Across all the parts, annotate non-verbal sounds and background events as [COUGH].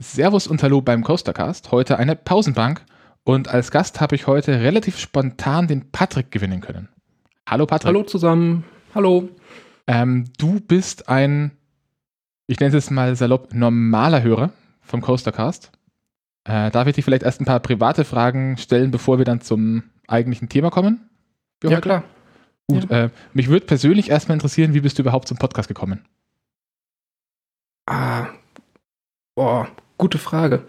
Servus und Hallo beim Coastercast. Heute eine Pausenbank und als Gast habe ich heute relativ spontan den Patrick gewinnen können. Hallo Patrick. Hallo zusammen. Hallo. Ähm, du bist ein, ich nenne es mal salopp, normaler Hörer vom Coastercast. Äh, darf ich dich vielleicht erst ein paar private Fragen stellen, bevor wir dann zum eigentlichen Thema kommen? Ja, heute? klar. Gut, ja. Äh, mich würde persönlich erstmal interessieren, wie bist du überhaupt zum Podcast gekommen? Ah, boah, Gute Frage.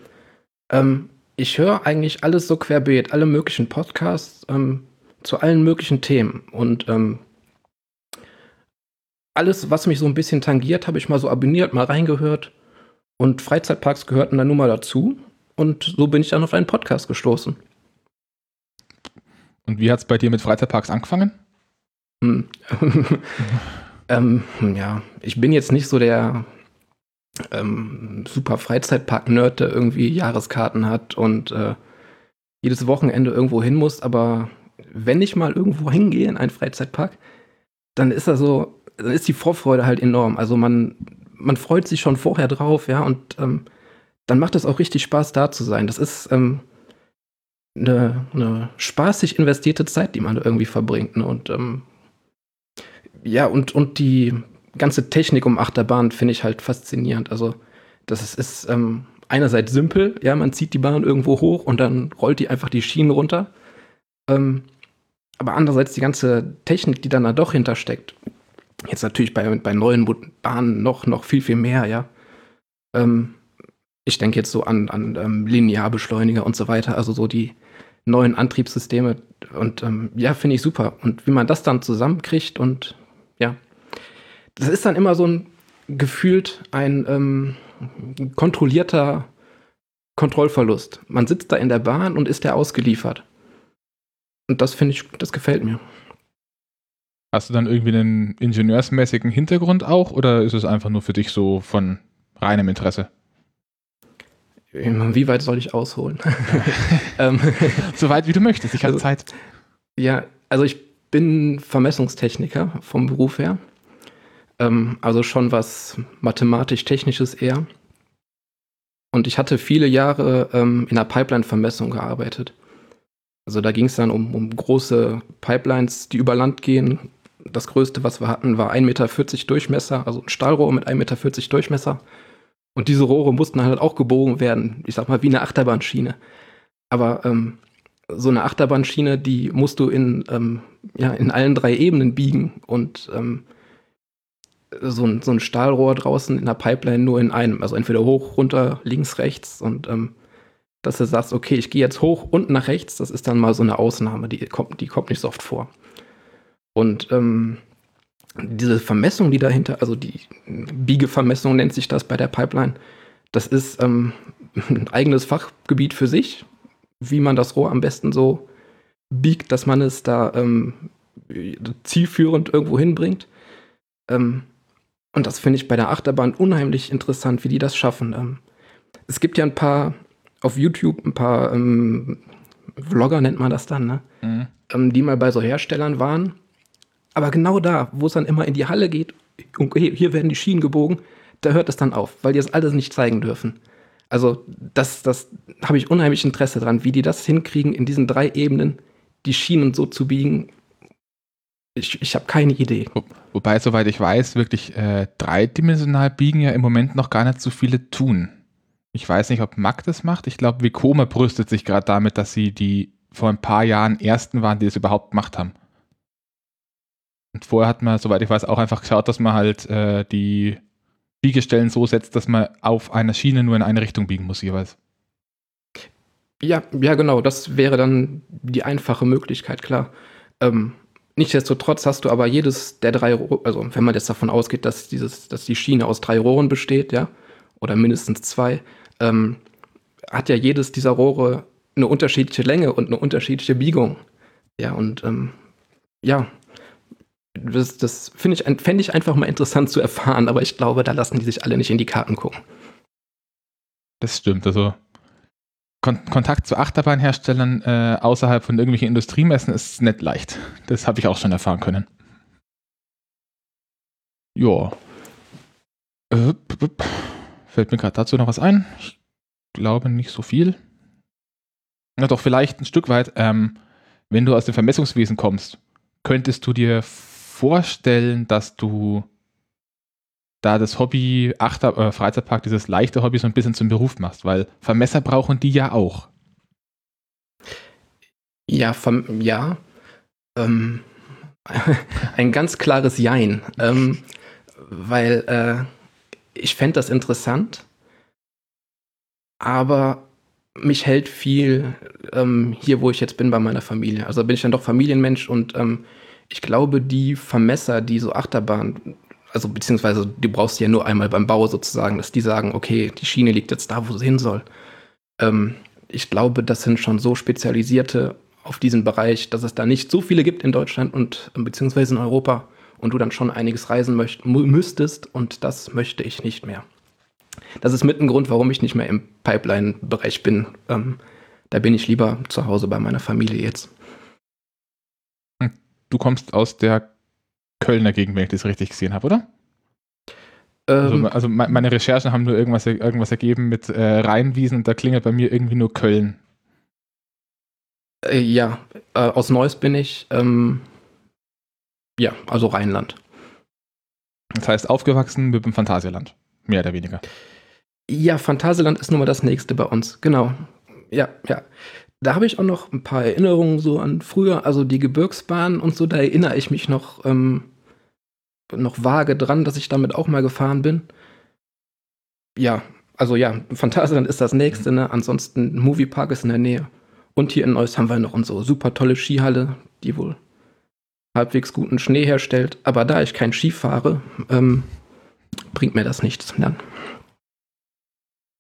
Ähm, ich höre eigentlich alles so querbeet, alle möglichen Podcasts ähm, zu allen möglichen Themen. Und ähm, alles, was mich so ein bisschen tangiert, habe ich mal so abonniert, mal reingehört. Und Freizeitparks gehörten dann nur mal dazu. Und so bin ich dann auf einen Podcast gestoßen. Und wie hat es bei dir mit Freizeitparks angefangen? Hm. [LAUGHS] ähm, ja, ich bin jetzt nicht so der ähm, super Freizeitpark-Nerd, der irgendwie Jahreskarten hat und äh, jedes Wochenende irgendwo hin muss. Aber wenn ich mal irgendwo hingehe in einen Freizeitpark, dann ist da so, dann ist die Vorfreude halt enorm. Also man, man freut sich schon vorher drauf, ja, und ähm, dann macht es auch richtig Spaß, da zu sein. Das ist ähm, eine, eine spaßig investierte Zeit, die man irgendwie verbringt. Ne? Und ähm, ja, und, und die ganze Technik um Achterbahn finde ich halt faszinierend. Also, das ist ähm, einerseits simpel, ja, man zieht die Bahn irgendwo hoch und dann rollt die einfach die Schienen runter. Ähm, aber andererseits die ganze Technik, die dann da doch hintersteckt. Jetzt natürlich bei, bei neuen Bahnen noch, noch viel, viel mehr, ja. Ähm, ich denke jetzt so an, an ähm, Linearbeschleuniger und so weiter, also so die neuen Antriebssysteme. Und ähm, ja, finde ich super. Und wie man das dann zusammenkriegt und das ist dann immer so ein gefühlt ein ähm, kontrollierter Kontrollverlust. Man sitzt da in der Bahn und ist der ausgeliefert. Und das finde ich, das gefällt mir. Hast du dann irgendwie einen ingenieursmäßigen Hintergrund auch oder ist es einfach nur für dich so von reinem Interesse? Wie weit soll ich ausholen? [LAUGHS] [LAUGHS] ähm, so weit wie du möchtest, ich habe also, Zeit. Ja, also ich bin Vermessungstechniker vom Beruf her. Ähm, also schon was mathematisch-technisches eher. Und ich hatte viele Jahre ähm, in der Pipeline-Vermessung gearbeitet. Also da ging es dann um, um große Pipelines, die über Land gehen. Das größte, was wir hatten, war 1,40 Meter Durchmesser, also ein Stahlrohr mit 1,40 Meter Durchmesser. Und diese Rohre mussten halt auch gebogen werden, ich sag mal, wie eine Achterbahnschiene. Aber ähm, so eine Achterbahnschiene, die musst du in, ähm, ja, in allen drei Ebenen biegen. Und ähm, so ein, so ein Stahlrohr draußen in der Pipeline nur in einem. Also entweder hoch, runter, links, rechts. Und ähm, dass du sagst, okay, ich gehe jetzt hoch und nach rechts, das ist dann mal so eine Ausnahme, die kommt, die kommt nicht so oft vor. Und ähm, diese Vermessung, die dahinter, also die Biegevermessung nennt sich das bei der Pipeline, das ist ähm, [LAUGHS] ein eigenes Fachgebiet für sich, wie man das Rohr am besten so biegt, dass man es da ähm, zielführend irgendwo hinbringt. Ähm, und das finde ich bei der Achterbahn unheimlich interessant, wie die das schaffen. Ähm, es gibt ja ein paar auf YouTube, ein paar ähm, Vlogger nennt man das dann, ne? Mhm. Ähm, die mal bei so Herstellern waren. Aber genau da, wo es dann immer in die Halle geht, und hier werden die Schienen gebogen, da hört es dann auf, weil die das alles nicht zeigen dürfen. Also das, das habe ich unheimlich Interesse dran, wie die das hinkriegen, in diesen drei Ebenen die Schienen so zu biegen, ich, ich habe keine Idee. Wo, wobei, soweit ich weiß, wirklich äh, dreidimensional biegen ja im Moment noch gar nicht so viele tun. Ich weiß nicht, ob Mac das macht. Ich glaube, Vekoma brüstet sich gerade damit, dass sie die vor ein paar Jahren ersten waren, die das überhaupt gemacht haben. Und vorher hat man, soweit ich weiß, auch einfach geschaut, dass man halt äh, die Biegestellen so setzt, dass man auf einer Schiene nur in eine Richtung biegen muss jeweils. Ja, ja, genau. Das wäre dann die einfache Möglichkeit, klar. Ähm, Nichtsdestotrotz hast du aber jedes der drei, also wenn man jetzt davon ausgeht, dass dieses, dass die Schiene aus drei Rohren besteht, ja, oder mindestens zwei, ähm, hat ja jedes dieser Rohre eine unterschiedliche Länge und eine unterschiedliche Biegung. Ja, und ähm, ja, das, das finde ich, fände ich einfach mal interessant zu erfahren, aber ich glaube, da lassen die sich alle nicht in die Karten gucken. Das stimmt, also Kon Kontakt zu Achterbahnherstellern äh, außerhalb von irgendwelchen Industriemessen ist nicht leicht. Das habe ich auch schon erfahren können. Ja. Fällt mir gerade dazu noch was ein? Ich glaube nicht so viel. Na doch, vielleicht ein Stück weit. Ähm, wenn du aus dem Vermessungswesen kommst, könntest du dir vorstellen, dass du da das Hobby Achter äh, Freizeitpark, dieses leichte Hobby so ein bisschen zum Beruf machst, weil Vermesser brauchen die ja auch. Ja, vom, ja. Ähm, [LAUGHS] ein ganz klares Jein. Ähm, weil äh, ich fände das interessant, aber mich hält viel ähm, hier, wo ich jetzt bin, bei meiner Familie. Also bin ich dann doch Familienmensch und ähm, ich glaube, die Vermesser, die so Achterbahn, also beziehungsweise die brauchst du ja nur einmal beim Bau sozusagen, dass die sagen, okay, die Schiene liegt jetzt da, wo sie hin soll. Ähm, ich glaube, das sind schon so spezialisierte auf diesen Bereich, dass es da nicht so viele gibt in Deutschland und äh, beziehungsweise in Europa und du dann schon einiges reisen möcht, müsstest und das möchte ich nicht mehr. Das ist mit ein Grund, warum ich nicht mehr im Pipeline-Bereich bin. Ähm, da bin ich lieber zu Hause bei meiner Familie jetzt. Du kommst aus der Kölner Gegend, wenn ich das richtig gesehen habe, oder? Also, ähm, also, meine Recherchen haben nur irgendwas, irgendwas ergeben mit äh, Rheinwiesen und da klingelt bei mir irgendwie nur Köln. Äh, ja, äh, aus Neuss bin ich. Ähm, ja, also Rheinland. Das heißt, aufgewachsen mit dem Phantasialand. Mehr oder weniger. Ja, Phantasialand ist nun mal das nächste bei uns. Genau. Ja, ja. Da habe ich auch noch ein paar Erinnerungen so an früher, also die Gebirgsbahn und so, da erinnere ich mich noch, ähm, noch vage dran, dass ich damit auch mal gefahren bin. Ja, also ja, Phantasialand ist das nächste, ne? Ansonsten Moviepark ist in der Nähe. Und hier in Neuss haben wir noch unsere super tolle Skihalle, die wohl halbwegs guten Schnee herstellt. Aber da ich kein Ski fahre, ähm, bringt mir das nichts dann.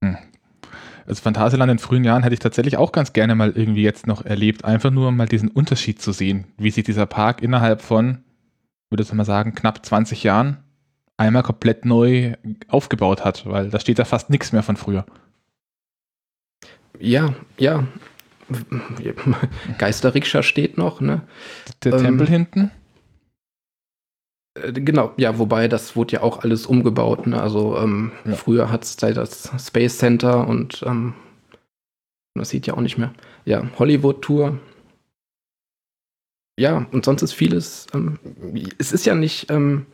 Hm. Also Phantasialand in frühen Jahren hätte ich tatsächlich auch ganz gerne mal irgendwie jetzt noch erlebt. Einfach nur mal diesen Unterschied zu sehen, wie sich dieser Park innerhalb von, würde ich mal sagen, knapp 20 Jahren einmal komplett neu aufgebaut hat, weil da steht da fast nichts mehr von früher. Ja, ja. Geisterrikscha steht noch, ne? Der ähm, Tempel hinten? Äh, genau, ja, wobei das wurde ja auch alles umgebaut. Ne? Also ähm, ja. früher hat es das Space Center und ähm, das sieht ja auch nicht mehr. Ja, Hollywood Tour. Ja, und sonst ist vieles. Ähm, es ist ja nicht. Ähm,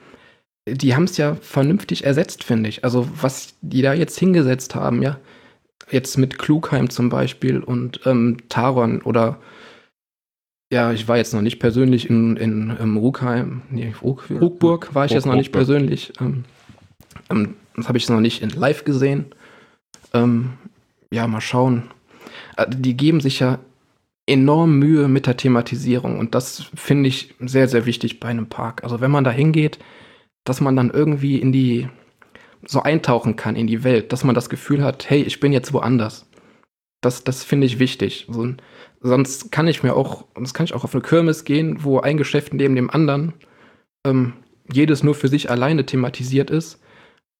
die haben es ja vernünftig ersetzt, finde ich. Also was die da jetzt hingesetzt haben, ja, jetzt mit Klugheim zum Beispiel und ähm, Taron oder ja, ich war jetzt noch nicht persönlich in, in, in Ruckheim, nee, Ruck, Ruckburg war ich Ruck, jetzt noch nicht persönlich. Ähm, ähm, das habe ich noch nicht in live gesehen. Ähm, ja, mal schauen. Äh, die geben sich ja enorm Mühe mit der Thematisierung und das finde ich sehr, sehr wichtig bei einem Park. Also wenn man da hingeht, dass man dann irgendwie in die so eintauchen kann in die Welt, dass man das Gefühl hat, hey, ich bin jetzt woanders. Das, das finde ich wichtig. So, sonst kann ich mir auch, sonst kann ich auch auf eine Kirmes gehen, wo ein Geschäft neben dem anderen ähm, jedes nur für sich alleine thematisiert ist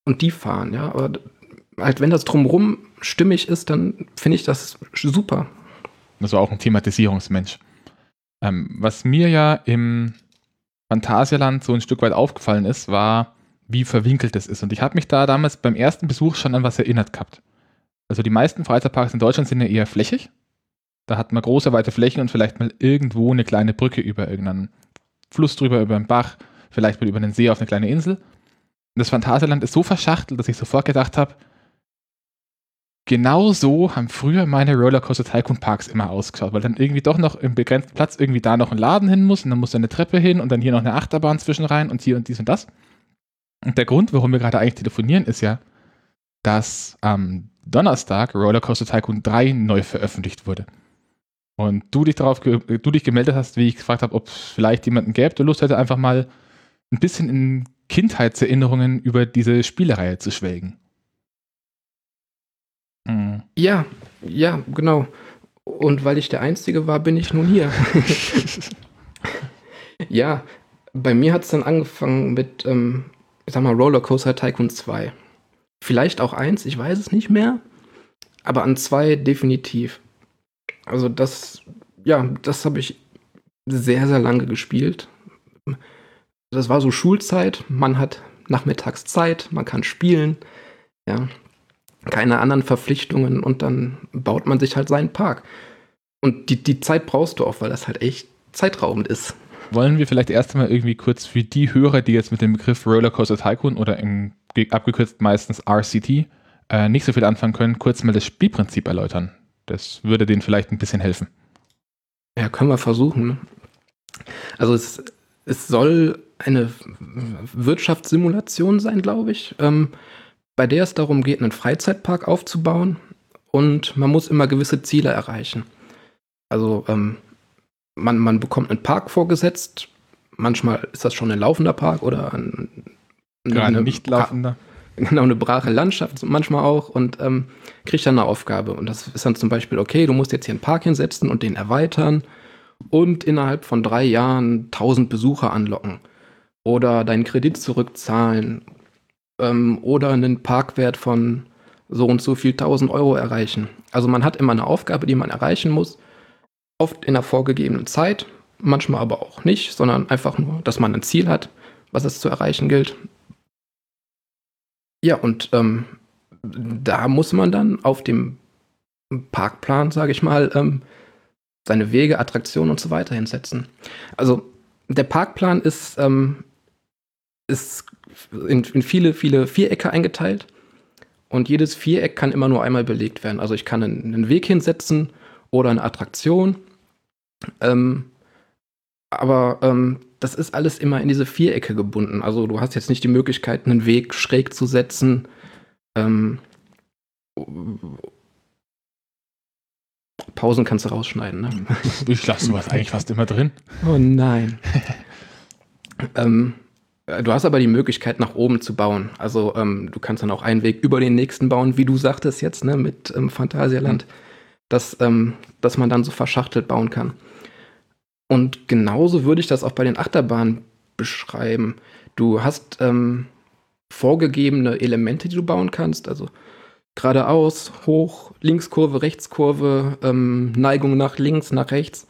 und die fahren, ja. Aber halt, wenn das drumrum stimmig ist, dann finde ich das super. Das war auch ein Thematisierungsmensch. Ähm, was mir ja im Phantasialand so ein Stück weit aufgefallen ist, war, wie verwinkelt es ist. Und ich habe mich da damals beim ersten Besuch schon an was erinnert gehabt. Also die meisten Freizeitparks in Deutschland sind ja eher flächig. Da hat man große, weite Flächen und vielleicht mal irgendwo eine kleine Brücke über irgendeinen Fluss drüber, über einen Bach, vielleicht mal über einen See auf eine kleine Insel. Und das Phantasialand ist so verschachtelt, dass ich sofort gedacht habe, genau so haben früher meine Rollercoaster Tycoon Parks immer ausgeschaut, weil dann irgendwie doch noch im begrenzten Platz irgendwie da noch ein Laden hin muss und dann muss da eine Treppe hin und dann hier noch eine Achterbahn zwischen rein und hier und dies und das. Und der Grund, warum wir gerade eigentlich telefonieren, ist ja, dass am Donnerstag Rollercoaster Tycoon 3 neu veröffentlicht wurde. Und du dich darauf, du dich gemeldet hast, wie ich gefragt habe, ob es vielleicht jemanden gäbe, der Lust hätte, einfach mal ein bisschen in Kindheitserinnerungen über diese Spielereihe zu schwelgen. Mhm. Ja, ja, genau. Und weil ich der Einzige war, bin ich nun hier. [LAUGHS] ja, bei mir hat es dann angefangen mit ähm, ich sag mal, Rollercoaster Tycoon 2. Vielleicht auch eins, ich weiß es nicht mehr. Aber an zwei definitiv. Also das, ja, das habe ich sehr, sehr lange gespielt. Das war so Schulzeit, man hat nachmittags Zeit, man kann spielen. Ja. keine anderen Verpflichtungen und dann baut man sich halt seinen Park. Und die, die Zeit brauchst du auch, weil das halt echt zeitraubend ist. Wollen wir vielleicht erst einmal irgendwie kurz für die Hörer, die jetzt mit dem Begriff Rollercoaster Tycoon oder im, abgekürzt meistens RCT äh, nicht so viel anfangen können, kurz mal das Spielprinzip erläutern. Das würde denen vielleicht ein bisschen helfen. Ja, können wir versuchen. Also es, es soll eine Wirtschaftssimulation sein, glaube ich, ähm, bei der es darum geht, einen Freizeitpark aufzubauen und man muss immer gewisse Ziele erreichen. Also ähm, man, man bekommt einen Park vorgesetzt, manchmal ist das schon ein laufender Park oder ein, Gerade nicht laufender. Genau, eine brache Landschaft manchmal auch und ähm, kriegt dann eine Aufgabe. Und das ist dann zum Beispiel, okay, du musst jetzt hier einen Park hinsetzen und den erweitern und innerhalb von drei Jahren 1000 Besucher anlocken oder deinen Kredit zurückzahlen ähm, oder einen Parkwert von so und so viel 1000 Euro erreichen. Also man hat immer eine Aufgabe, die man erreichen muss, oft in der vorgegebenen Zeit, manchmal aber auch nicht, sondern einfach nur, dass man ein Ziel hat, was es zu erreichen gilt. Ja, und ähm, da muss man dann auf dem Parkplan, sage ich mal, ähm, seine Wege, Attraktionen und so weiter hinsetzen. Also der Parkplan ist, ähm, ist in, in, viele, viele Vierecke eingeteilt und jedes Viereck kann immer nur einmal belegt werden. Also ich kann einen, einen Weg hinsetzen oder eine Attraktion. Ähm, aber ähm, das ist alles immer in diese Vierecke gebunden. Also du hast jetzt nicht die Möglichkeit, einen Weg schräg zu setzen. Ähm, Pausen kannst du rausschneiden, ne? [LAUGHS] Ich lasse sowas eigentlich fast immer drin. Oh nein. [LAUGHS] ähm, du hast aber die Möglichkeit, nach oben zu bauen. Also ähm, du kannst dann auch einen Weg über den nächsten bauen, wie du sagtest jetzt, ne, mit ähm, Phantasialand, mhm. Dass, ähm, dass man dann so verschachtelt bauen kann. Und genauso würde ich das auch bei den Achterbahnen beschreiben. Du hast ähm, vorgegebene Elemente, die du bauen kannst. Also geradeaus, hoch, Linkskurve, Rechtskurve, ähm, Neigung nach links, nach rechts.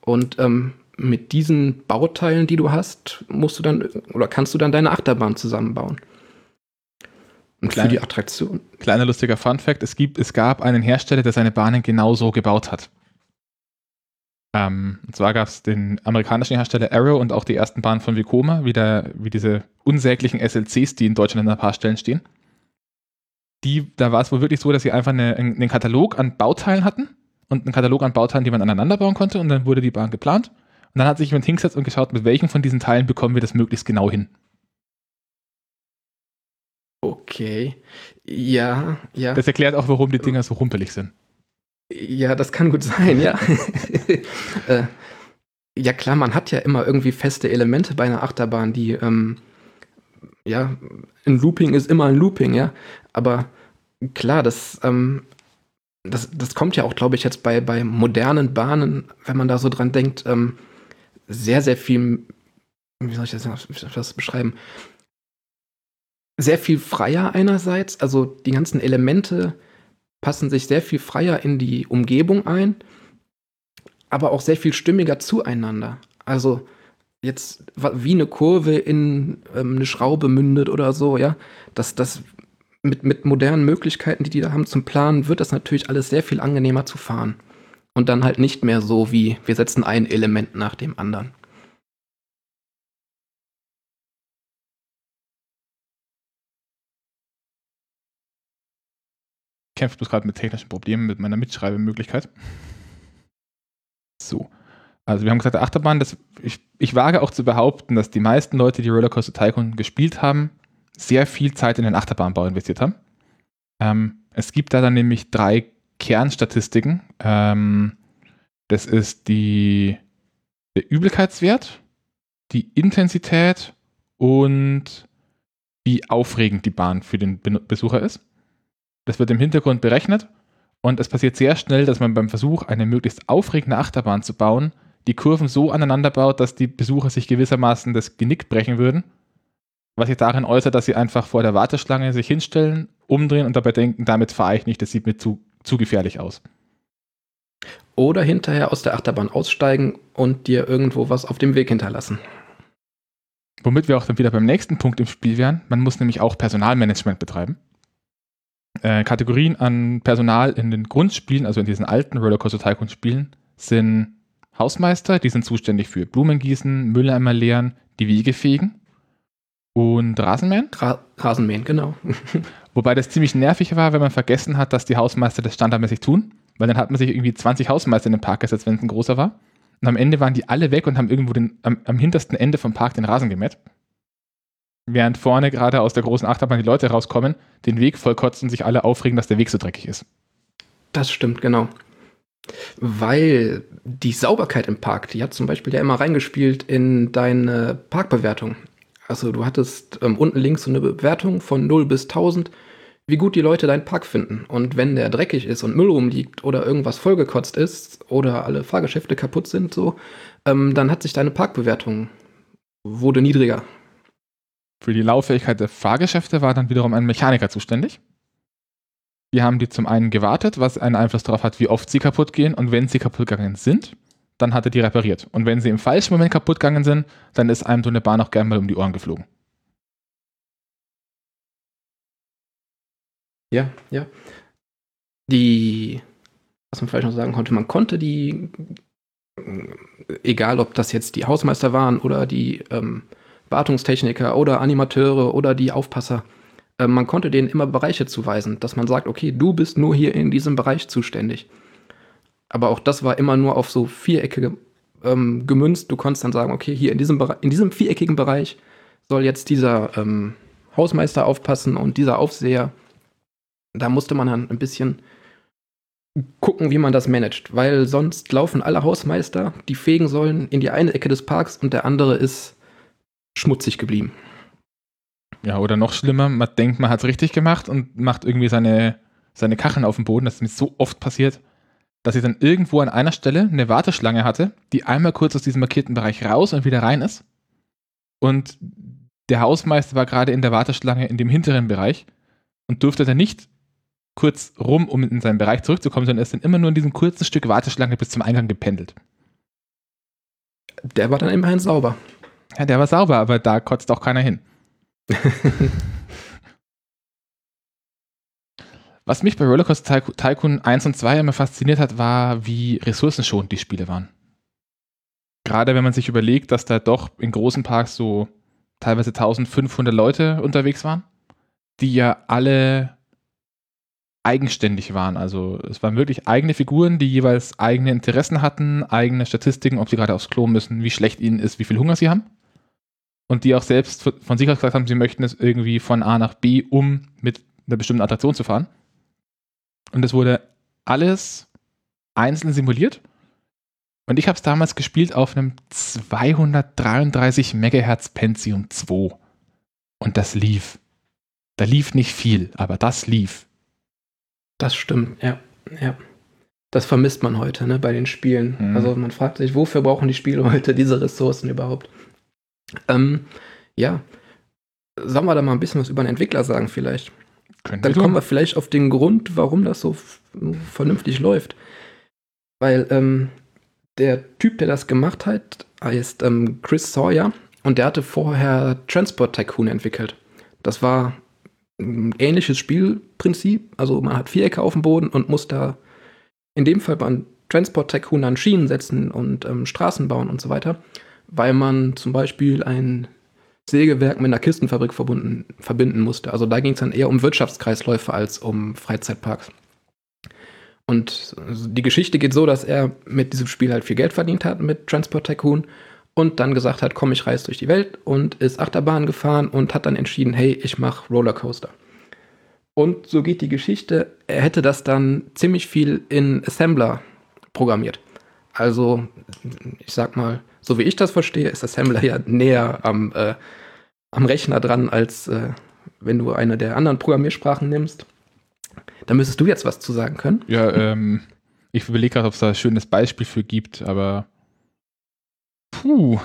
Und ähm, mit diesen Bauteilen, die du hast, musst du dann oder kannst du dann deine Achterbahn zusammenbauen. Und Kleine, für die Attraktion. Kleiner lustiger Fun-Fact: es, es gab einen Hersteller, der seine Bahnen genauso gebaut hat. Ähm, und zwar gab es den amerikanischen Hersteller Arrow und auch die ersten Bahnen von Vekoma, wie, der, wie diese unsäglichen SLCs, die in Deutschland an ein paar Stellen stehen die, da war es wohl wirklich so, dass sie einfach eine, einen Katalog an Bauteilen hatten und einen Katalog an Bauteilen, die man aneinander bauen konnte und dann wurde die Bahn geplant. Und dann hat sich jemand hingesetzt und geschaut, mit welchen von diesen Teilen bekommen wir das möglichst genau hin. Okay. Ja, ja. Das erklärt auch, warum die Dinger so rumpelig sind. Ja, das kann gut sein, ja. [LAUGHS] äh, ja, klar, man hat ja immer irgendwie feste Elemente bei einer Achterbahn, die, ähm, ja, ein Looping ist immer ein Looping, ja. Aber klar, das, ähm, das, das kommt ja auch, glaube ich, jetzt bei, bei modernen Bahnen, wenn man da so dran denkt, ähm, sehr, sehr viel, wie soll ich das, wie soll ich das beschreiben? Sehr viel freier einerseits, also die ganzen Elemente passen sich sehr viel freier in die Umgebung ein, aber auch sehr viel stimmiger zueinander. Also jetzt wie eine Kurve in ähm, eine Schraube mündet oder so, ja, das, das mit, mit modernen Möglichkeiten, die die da haben zum Planen, wird das natürlich alles sehr viel angenehmer zu fahren. Und dann halt nicht mehr so wie, wir setzen ein Element nach dem anderen. Kämpfe gerade mit technischen Problemen mit meiner Mitschreibemöglichkeit. So. Also wir haben gesagt, Achterbahn, das, ich, ich wage auch zu behaupten, dass die meisten Leute, die Rollercoaster Tycoon gespielt haben, sehr viel Zeit in den Achterbahnbau investiert haben. Ähm, es gibt da dann nämlich drei Kernstatistiken. Ähm, das ist die, der Übelkeitswert, die Intensität und wie aufregend die Bahn für den Besucher ist. Das wird im Hintergrund berechnet und es passiert sehr schnell, dass man beim Versuch, eine möglichst aufregende Achterbahn zu bauen, die Kurven so aneinander baut, dass die Besucher sich gewissermaßen das Genick brechen würden. Was sich darin äußert, dass sie einfach vor der Warteschlange sich hinstellen, umdrehen und dabei denken, damit fahre ich nicht, das sieht mir zu, zu gefährlich aus. Oder hinterher aus der Achterbahn aussteigen und dir irgendwo was auf dem Weg hinterlassen. Womit wir auch dann wieder beim nächsten Punkt im Spiel wären. Man muss nämlich auch Personalmanagement betreiben. Äh, Kategorien an Personal in den Grundspielen, also in diesen alten Rollercoaster Tycoon Spielen, sind Hausmeister, die sind zuständig für Blumengießen, Mülleimer leeren, die Wege fegen und Rasenmähen. Ra Rasenmähen, genau. [LAUGHS] Wobei das ziemlich nervig war, wenn man vergessen hat, dass die Hausmeister das standardmäßig tun, weil dann hat man sich irgendwie 20 Hausmeister in den Park gesetzt, wenn es ein großer war. Und am Ende waren die alle weg und haben irgendwo den, am, am hintersten Ende vom Park den Rasen gemäht. Während vorne gerade aus der großen Achterbahn die Leute rauskommen, den Weg vollkotzen sich alle aufregen, dass der Weg so dreckig ist. Das stimmt, genau. Weil die Sauberkeit im Park, die hat zum Beispiel ja immer reingespielt in deine Parkbewertung. Also du hattest ähm, unten links so eine Bewertung von 0 bis 1000, wie gut die Leute deinen Park finden. Und wenn der dreckig ist und Müll rumliegt oder irgendwas vollgekotzt ist oder alle Fahrgeschäfte kaputt sind, so, ähm, dann hat sich deine Parkbewertung wurde niedriger. Für die Lauffähigkeit der Fahrgeschäfte war dann wiederum ein Mechaniker zuständig. Die haben die zum einen gewartet, was einen Einfluss darauf hat, wie oft sie kaputt gehen und wenn sie kaputt gegangen sind, dann hat er die repariert. Und wenn sie im falschen Moment kaputt gegangen sind, dann ist einem so eine Bahn auch gerne mal um die Ohren geflogen. Ja, ja. Die, was man vielleicht noch sagen konnte, man konnte die, egal ob das jetzt die Hausmeister waren oder die ähm, Wartungstechniker oder Animateure oder die Aufpasser, äh, man konnte denen immer Bereiche zuweisen, dass man sagt, okay, du bist nur hier in diesem Bereich zuständig. Aber auch das war immer nur auf so Vierecke ähm, gemünzt. Du konntest dann sagen, okay, hier in diesem, in diesem viereckigen Bereich soll jetzt dieser ähm, Hausmeister aufpassen und dieser Aufseher. Da musste man dann ein bisschen gucken, wie man das managt, weil sonst laufen alle Hausmeister, die fegen sollen, in die eine Ecke des Parks und der andere ist schmutzig geblieben. Ja, oder noch schlimmer, man denkt, man hat es richtig gemacht und macht irgendwie seine, seine Kacheln auf dem Boden. Das ist mir so oft passiert dass ich dann irgendwo an einer Stelle eine Warteschlange hatte, die einmal kurz aus diesem markierten Bereich raus und wieder rein ist. Und der Hausmeister war gerade in der Warteschlange in dem hinteren Bereich und durfte dann nicht kurz rum, um in seinen Bereich zurückzukommen, sondern ist dann immer nur in diesem kurzen Stück Warteschlange bis zum Eingang gependelt. Der war dann immerhin sauber. Ja, der war sauber, aber da kotzt auch keiner hin. [LAUGHS] Was mich bei Rollercoaster Tycoon 1 und 2 immer fasziniert hat, war, wie ressourcenschonend die Spiele waren. Gerade wenn man sich überlegt, dass da doch in großen Parks so teilweise 1500 Leute unterwegs waren, die ja alle eigenständig waren. Also es waren wirklich eigene Figuren, die jeweils eigene Interessen hatten, eigene Statistiken, ob sie gerade aufs Klo müssen, wie schlecht ihnen ist, wie viel Hunger sie haben. Und die auch selbst von sich aus gesagt haben, sie möchten es irgendwie von A nach B, um mit einer bestimmten Attraktion zu fahren. Und es wurde alles einzeln simuliert. Und ich habe es damals gespielt auf einem 233 MHz Pentium 2. Und das lief. Da lief nicht viel, aber das lief. Das stimmt, ja. ja. Das vermisst man heute ne, bei den Spielen. Mhm. Also man fragt sich, wofür brauchen die Spiele [LAUGHS] heute diese Ressourcen überhaupt? Ähm, ja. Sollen wir da mal ein bisschen was über den Entwickler sagen vielleicht? Könnte Dann kommen wir vielleicht auf den Grund, warum das so vernünftig läuft. Weil ähm, der Typ, der das gemacht hat, heißt ähm, Chris Sawyer und der hatte vorher Transport Tycoon entwickelt. Das war ein ähnliches Spielprinzip. Also man hat Vierecke auf dem Boden und muss da in dem Fall beim Transport Tycoon an Schienen setzen und ähm, Straßen bauen und so weiter, weil man zum Beispiel ein Sägewerk mit einer Kistenfabrik verbunden, verbinden musste. Also da ging es dann eher um Wirtschaftskreisläufe als um Freizeitparks. Und die Geschichte geht so, dass er mit diesem Spiel halt viel Geld verdient hat mit Transport Tycoon und dann gesagt hat, komm, ich reise durch die Welt und ist Achterbahn gefahren und hat dann entschieden, hey, ich mache Rollercoaster. Und so geht die Geschichte, er hätte das dann ziemlich viel in Assembler programmiert. Also, ich sag mal, so wie ich das verstehe, ist Assembler ja näher am, äh, am Rechner dran, als äh, wenn du eine der anderen Programmiersprachen nimmst. Da müsstest du jetzt was zu sagen können. Ja, ähm, ich überlege gerade, ob es da ein schönes Beispiel für gibt, aber puh.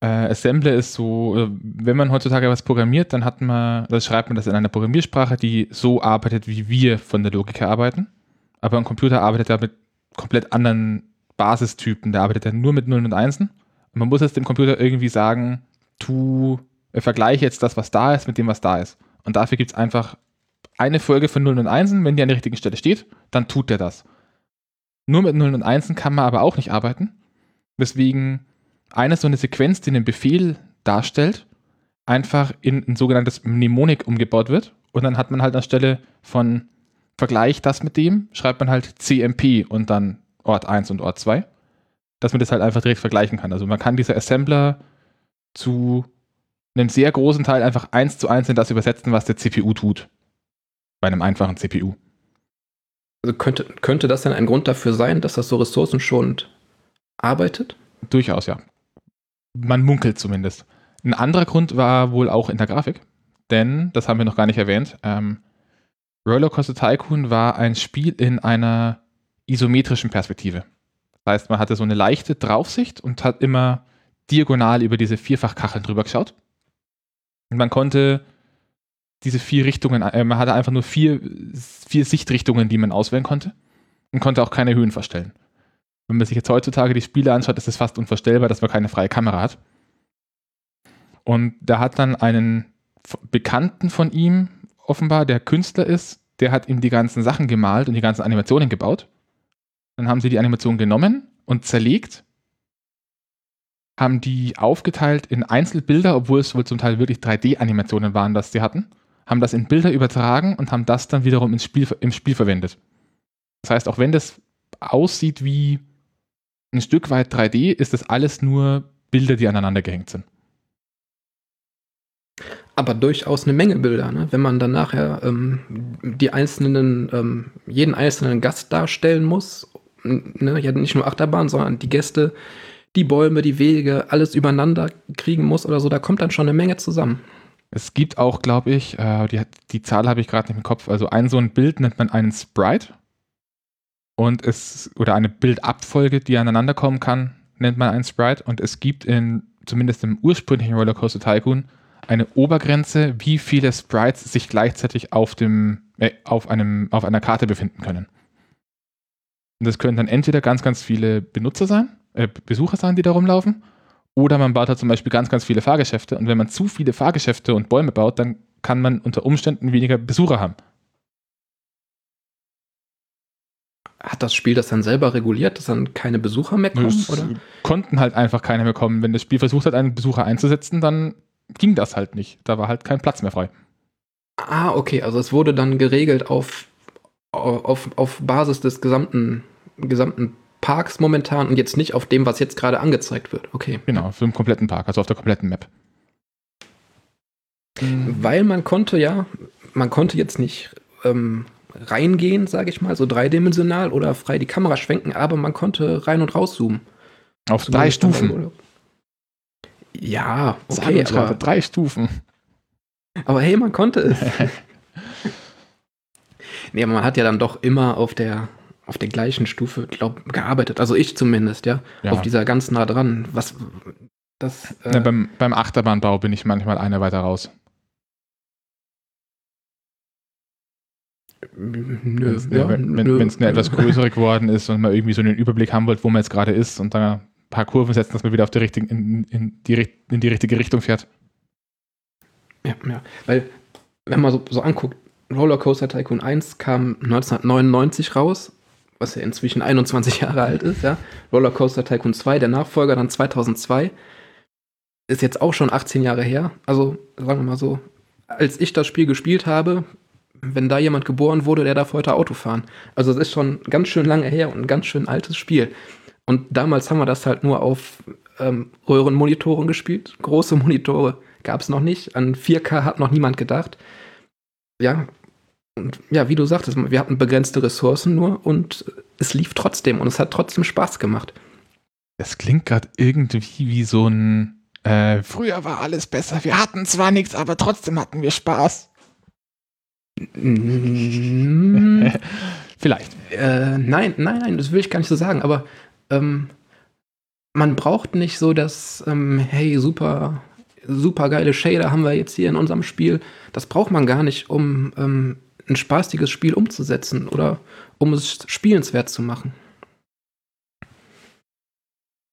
Äh, Assembler ist so, äh, wenn man heutzutage was programmiert, dann hat man, dann schreibt man das in einer Programmiersprache, die so arbeitet, wie wir von der Logik her arbeiten. Aber ein Computer arbeitet ja mit komplett anderen Basistypen. Der arbeitet ja nur mit Nullen und Einsen. Und man muss jetzt dem Computer irgendwie sagen, tu, äh, vergleiche jetzt das, was da ist, mit dem, was da ist. Und dafür gibt es einfach eine Folge von 0 und 1, wenn die an der richtigen Stelle steht, dann tut der das. Nur mit 0 und 1 kann man aber auch nicht arbeiten. Weswegen eine so eine Sequenz, die einen Befehl darstellt, einfach in ein sogenanntes Mnemonik umgebaut wird. Und dann hat man halt anstelle von Vergleich das mit dem, schreibt man halt CMP und dann Ort 1 und Ort 2, dass man das halt einfach direkt vergleichen kann. Also man kann diese Assembler zu einem sehr großen Teil einfach eins zu eins in das übersetzen, was der CPU tut. Bei einem einfachen CPU. Also könnte, könnte das dann ein Grund dafür sein, dass das so ressourcenschonend arbeitet? Durchaus, ja. Man munkelt zumindest. Ein anderer Grund war wohl auch in der Grafik, denn, das haben wir noch gar nicht erwähnt, ähm, Rollercoaster Tycoon war ein Spiel in einer isometrischen Perspektive. Das heißt, man hatte so eine leichte Draufsicht und hat immer diagonal über diese Vierfachkacheln drüber geschaut. Und man konnte diese vier Richtungen, äh, man hatte einfach nur vier, vier Sichtrichtungen, die man auswählen konnte und konnte auch keine Höhen verstellen. Wenn man sich jetzt heutzutage die Spiele anschaut, ist es fast unvorstellbar, dass man keine freie Kamera hat. Und da hat dann einen Bekannten von ihm, offenbar, der Künstler ist, der hat ihm die ganzen Sachen gemalt und die ganzen Animationen gebaut. Dann haben sie die Animation genommen und zerlegt, haben die aufgeteilt in Einzelbilder, obwohl es wohl zum Teil wirklich 3D-Animationen waren, das sie hatten, haben das in Bilder übertragen und haben das dann wiederum ins Spiel, im Spiel verwendet. Das heißt, auch wenn das aussieht wie ein Stück weit 3D, ist das alles nur Bilder, die aneinander gehängt sind. Aber durchaus eine Menge Bilder, ne? wenn man dann nachher ähm, die einzelnen, ähm, jeden einzelnen Gast darstellen muss. Ne? Ja, nicht nur Achterbahn, sondern die Gäste, die Bäume, die Wege, alles übereinander kriegen muss oder so. Da kommt dann schon eine Menge zusammen. Es gibt auch, glaube ich, äh, die, die Zahl habe ich gerade nicht im Kopf. Also ein so ein Bild nennt man einen Sprite. Und es, oder eine Bildabfolge, die aneinander kommen kann, nennt man einen Sprite. Und es gibt in, zumindest im ursprünglichen Rollercoaster Tycoon, eine Obergrenze, wie viele Sprites sich gleichzeitig auf, dem, äh, auf, einem, auf einer Karte befinden können. Und das können dann entweder ganz, ganz viele Benutzer sein, äh, Besucher sein, die da rumlaufen, oder man baut halt zum Beispiel ganz, ganz viele Fahrgeschäfte. Und wenn man zu viele Fahrgeschäfte und Bäume baut, dann kann man unter Umständen weniger Besucher haben. Hat das Spiel das dann selber reguliert, dass dann keine Besucher mehr kommen? Es oder? konnten halt einfach keine mehr kommen. Wenn das Spiel versucht hat, einen Besucher einzusetzen, dann ging das halt nicht. Da war halt kein Platz mehr frei. Ah, okay. Also es wurde dann geregelt auf, auf, auf Basis des gesamten, gesamten Parks momentan und jetzt nicht auf dem, was jetzt gerade angezeigt wird. Okay. Genau, für den kompletten Park, also auf der kompletten Map. Weil man konnte ja, man konnte jetzt nicht ähm, reingehen, sage ich mal, so dreidimensional oder frei die Kamera schwenken, aber man konnte rein und rauszoomen. Auf drei Stufen. Ja, okay, aber drei Stufen. Aber hey, man konnte es. [LAUGHS] nee, aber man hat ja dann doch immer auf der auf der gleichen Stufe glaub, gearbeitet. Also ich zumindest, ja, ja. Auf dieser ganz nah dran. Was das. Äh ja, beim, beim Achterbahnbau bin ich manchmal eine weiter raus. Nö, ja, wenn es eine etwas größere geworden ist und man irgendwie so einen Überblick haben wollt, wo man jetzt gerade ist und dann paar Kurven setzen, dass man wieder auf die richtigen, in, in, die, in die richtige Richtung fährt. Ja, ja. Weil, wenn man so, so anguckt, Rollercoaster Tycoon 1 kam 1999 raus, was ja inzwischen 21 [LAUGHS] Jahre alt ist, ja. Rollercoaster Tycoon 2, der Nachfolger dann 2002, ist jetzt auch schon 18 Jahre her. Also, sagen wir mal so, als ich das Spiel gespielt habe, wenn da jemand geboren wurde, der darf heute Auto fahren. Also, es ist schon ganz schön lange her und ein ganz schön altes Spiel. Und damals haben wir das halt nur auf ähm, Röhrenmonitoren gespielt. Große Monitore gab es noch nicht. An 4K hat noch niemand gedacht. Ja, und ja, wie du sagtest, wir hatten begrenzte Ressourcen nur und es lief trotzdem und es hat trotzdem Spaß gemacht. Das klingt gerade irgendwie wie so ein äh, früher war alles besser. Wir hatten zwar nichts, aber trotzdem hatten wir Spaß. [LAUGHS] Vielleicht. Äh, nein, nein, nein, das will ich gar nicht so sagen, aber ähm, man braucht nicht so das, ähm, hey, super, super geile Shader haben wir jetzt hier in unserem Spiel. Das braucht man gar nicht, um ähm, ein spaßiges Spiel umzusetzen oder um es spielenswert zu machen.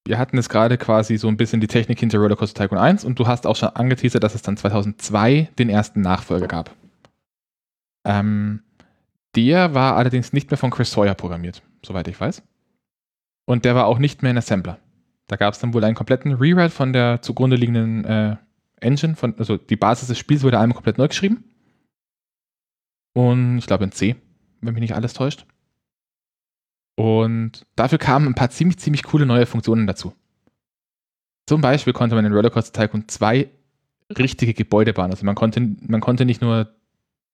Wir hatten es gerade quasi so ein bisschen die Technik hinter Rollercoaster Tycoon 1 und du hast auch schon angeteasert, dass es dann 2002 den ersten Nachfolger gab. Ähm, der war allerdings nicht mehr von Chris Sawyer programmiert, soweit ich weiß. Und der war auch nicht mehr in Assembler. Da gab es dann wohl einen kompletten Rewrite von der zugrunde liegenden äh, Engine, von, also die Basis des Spiels wurde einmal komplett neu geschrieben. Und ich glaube in C, wenn mich nicht alles täuscht. Und dafür kamen ein paar ziemlich, ziemlich coole neue Funktionen dazu. Zum Beispiel konnte man in Rollercoaster Tycoon 2 richtige Gebäude bauen. Also man konnte, man konnte nicht nur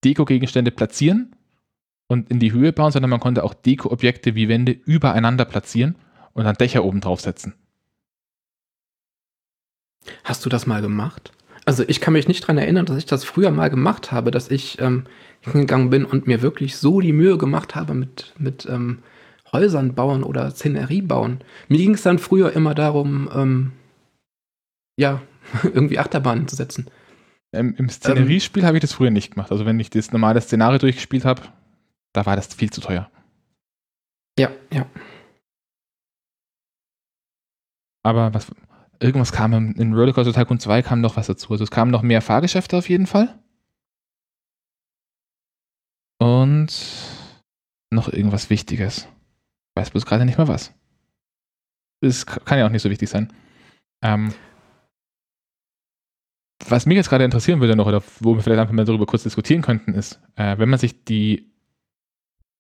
Deko-Gegenstände platzieren und in die Höhe bauen, sondern man konnte auch Deko-Objekte wie Wände übereinander platzieren und dann Dächer oben draufsetzen. Hast du das mal gemacht? Also ich kann mich nicht daran erinnern, dass ich das früher mal gemacht habe, dass ich ähm, hingegangen bin und mir wirklich so die Mühe gemacht habe mit, mit ähm, Häusern bauen oder Szenerie bauen. Mir ging es dann früher immer darum, ähm, ja, [LAUGHS] irgendwie Achterbahnen zu setzen. Im, im Szeneriespiel ähm, habe ich das früher nicht gemacht. Also wenn ich das normale Szenario durchgespielt habe, da war das viel zu teuer. Ja, ja. Aber was, irgendwas kam in, Rollercoaster Tycoon 2 kam noch was dazu. Also es kamen noch mehr Fahrgeschäfte auf jeden Fall. Und noch irgendwas Wichtiges. Ich weiß bloß gerade nicht mehr was. Es kann ja auch nicht so wichtig sein. Ähm, was mich jetzt gerade interessieren würde noch, oder wo wir vielleicht einfach mal darüber kurz diskutieren könnten, ist, äh, wenn man sich die,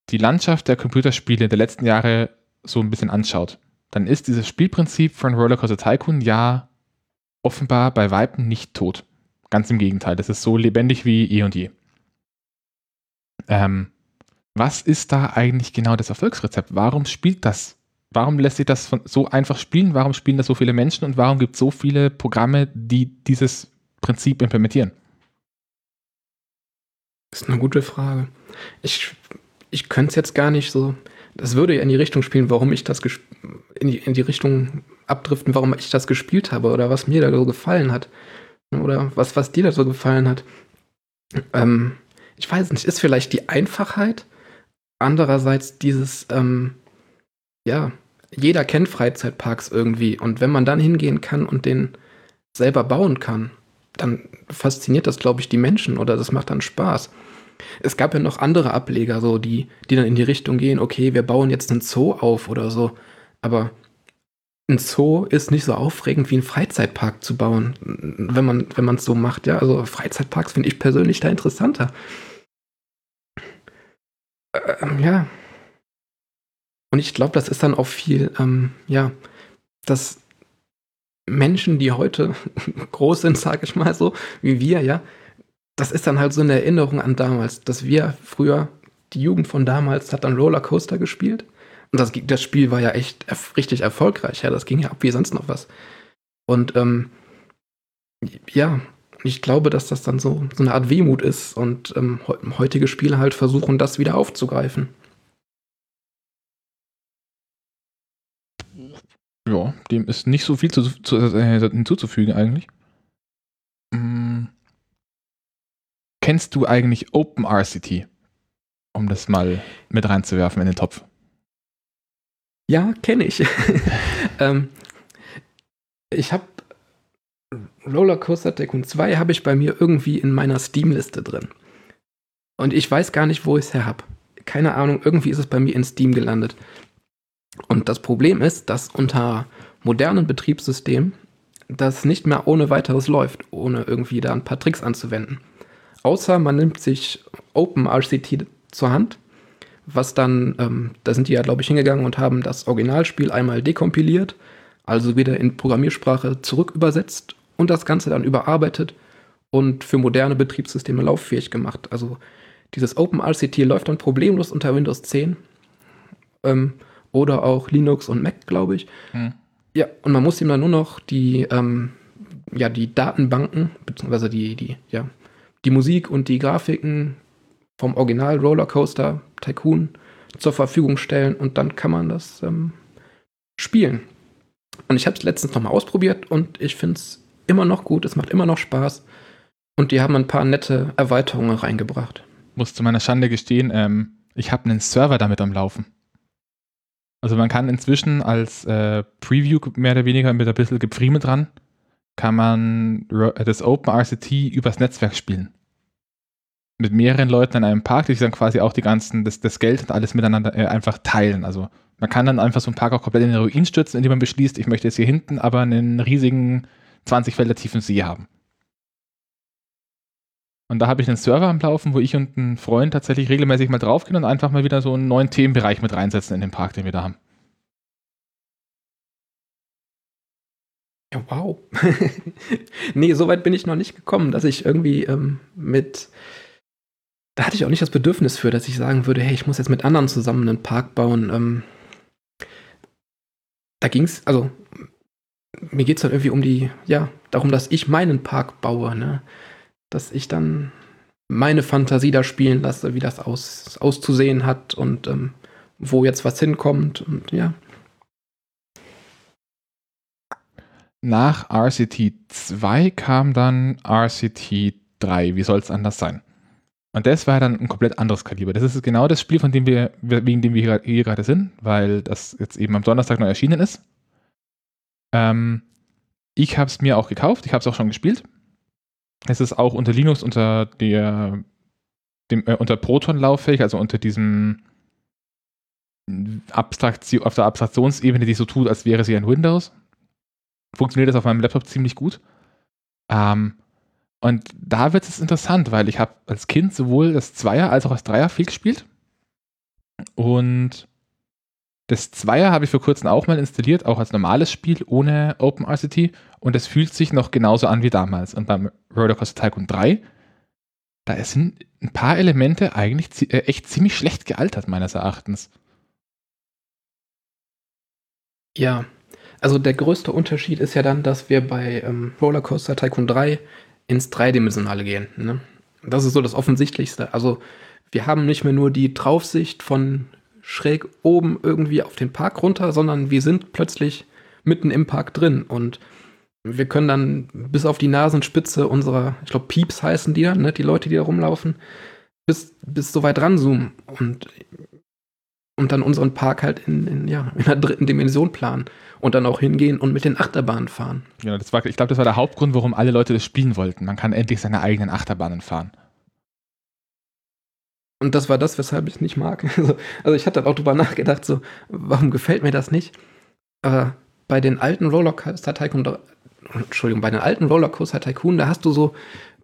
die Landschaft der Computerspiele der letzten Jahre so ein bisschen anschaut, dann ist dieses Spielprinzip von Rollercoaster Tycoon ja offenbar bei Weitem nicht tot. Ganz im Gegenteil, das ist so lebendig wie eh und je. Ähm, was ist da eigentlich genau das Erfolgsrezept? Warum spielt das? Warum lässt sich das so einfach spielen? Warum spielen das so viele Menschen und warum gibt es so viele Programme, die dieses Prinzip implementieren? Das ist eine gute Frage. Ich, ich könnte es jetzt gar nicht so. Das würde ja in die Richtung spielen, warum ich das in die, in die Richtung abdriften, warum ich das gespielt habe oder was mir da so gefallen hat. Oder was, was dir da so gefallen hat. Ähm, ich weiß nicht, ist vielleicht die Einfachheit. Andererseits dieses, ähm, ja, jeder kennt Freizeitparks irgendwie. Und wenn man dann hingehen kann und den selber bauen kann, dann fasziniert das, glaube ich, die Menschen oder das macht dann Spaß. Es gab ja noch andere Ableger, so die, die dann in die Richtung gehen, okay, wir bauen jetzt einen Zoo auf oder so. Aber ein Zoo ist nicht so aufregend wie ein Freizeitpark zu bauen, wenn man wenn es so macht. Ja, also Freizeitparks finde ich persönlich da interessanter. Ähm, ja. Und ich glaube, das ist dann auch viel, ähm, ja, das Menschen, die heute [LAUGHS] groß sind, sage ich mal so, wie wir, ja, das ist dann halt so eine Erinnerung an damals, dass wir früher, die Jugend von damals hat dann Rollercoaster gespielt. Und das, das Spiel war ja echt richtig erfolgreich, ja, das ging ja ab wie sonst noch was. Und ähm, ja, ich glaube, dass das dann so, so eine Art Wehmut ist und ähm, heutige Spiele halt versuchen, das wieder aufzugreifen. Ja, dem ist nicht so viel zu, zu, äh, hinzuzufügen eigentlich. Kennst du eigentlich OpenRCT? Um das mal mit reinzuwerfen in den Topf. Ja, kenne ich. [LAUGHS] ähm, ich habe Rollercoaster Tycoon 2 habe ich bei mir irgendwie in meiner Steam-Liste drin. Und ich weiß gar nicht, wo ich es her habe. Keine Ahnung, irgendwie ist es bei mir in Steam gelandet. Und das Problem ist, dass unter modernen Betriebssystemen das nicht mehr ohne weiteres läuft, ohne irgendwie da ein paar Tricks anzuwenden. Außer man nimmt sich OpenRCT zur Hand, was dann, ähm, da sind die ja, glaube ich, hingegangen und haben das Originalspiel einmal dekompiliert, also wieder in Programmiersprache zurück übersetzt und das Ganze dann überarbeitet und für moderne Betriebssysteme lauffähig gemacht. Also dieses OpenRCT läuft dann problemlos unter Windows 10. Ähm, oder auch Linux und Mac, glaube ich. Hm. Ja, und man muss ihm dann nur noch die, ähm, ja, die Datenbanken, beziehungsweise die, die, ja, die Musik und die Grafiken vom Original Rollercoaster Tycoon zur Verfügung stellen und dann kann man das ähm, spielen. Und ich habe es letztens nochmal ausprobiert und ich finde es immer noch gut, es macht immer noch Spaß und die haben ein paar nette Erweiterungen reingebracht. Muss zu meiner Schande gestehen, ähm, ich habe einen Server damit am Laufen. Also man kann inzwischen als äh, Preview mehr oder weniger mit ein bisschen Gepfrieme dran, kann man das OpenRCT übers Netzwerk spielen. Mit mehreren Leuten in einem Park, die sich dann quasi auch die ganzen, das, das Geld und alles miteinander äh, einfach teilen. Also man kann dann einfach so einen Park auch komplett in den Ruin stürzen, indem man beschließt, ich möchte jetzt hier hinten aber einen riesigen 20 Felder tiefen See haben. Und da habe ich einen Server am Laufen, wo ich und ein Freund tatsächlich regelmäßig mal draufgehen und einfach mal wieder so einen neuen Themenbereich mit reinsetzen in den Park, den wir da haben. Ja, wow. [LAUGHS] nee, so weit bin ich noch nicht gekommen, dass ich irgendwie ähm, mit. Da hatte ich auch nicht das Bedürfnis für, dass ich sagen würde, hey, ich muss jetzt mit anderen zusammen einen Park bauen. Ähm, da ging es, also mir geht es dann irgendwie um die, ja, darum, dass ich meinen Park baue, ne? Dass ich dann meine Fantasie da spielen lasse, wie das aus, auszusehen hat und ähm, wo jetzt was hinkommt und ja. Nach RCT 2 kam dann RCT 3. Wie soll es anders sein? Und das war dann ein komplett anderes Kaliber. Das ist genau das Spiel, von dem wir, wegen dem wir hier, gerade sind, weil das jetzt eben am Donnerstag neu erschienen ist. Ähm, ich habe es mir auch gekauft, ich habe es auch schon gespielt. Es ist auch unter Linux unter der dem, äh, unter Proton lauffähig, also unter diesem Abstraktion, auf der Abstraktionsebene, die so tut, als wäre sie ein Windows funktioniert das auf meinem Laptop ziemlich gut. Ähm, und da wird es interessant, weil ich habe als Kind sowohl das Zweier als auch das Dreier viel gespielt. Und das Zweier habe ich vor kurzem auch mal installiert, auch als normales Spiel ohne OpenRCT. Und es fühlt sich noch genauso an wie damals. Und beim Rollercoaster Tycoon 3, da sind ein paar Elemente eigentlich äh, echt ziemlich schlecht gealtert, meines Erachtens. Ja, also der größte Unterschied ist ja dann, dass wir bei ähm, Rollercoaster Tycoon 3 ins Dreidimensionale gehen. Ne? Das ist so das Offensichtlichste. Also wir haben nicht mehr nur die Draufsicht von schräg oben irgendwie auf den Park runter, sondern wir sind plötzlich mitten im Park drin und wir können dann bis auf die Nasenspitze unserer, ich glaube, Pieps heißen die dann, ne? die Leute, die da rumlaufen, bis, bis so weit ranzoomen und, und dann unseren Park halt in, in, ja, in der dritten Dimension planen und dann auch hingehen und mit den Achterbahnen fahren. Ja, das war, ich glaube, das war der Hauptgrund, warum alle Leute das spielen wollten. Man kann endlich seine eigenen Achterbahnen fahren. Und das war das, weshalb ich es nicht mag. [LAUGHS] Also, also ich hatte auch drüber nachgedacht, so, warum gefällt mir das nicht? Aber bei den alten Rollercoaster Tycoon, Entschuldigung, bei den alten Rollercoaster Tycoon, da hast du so,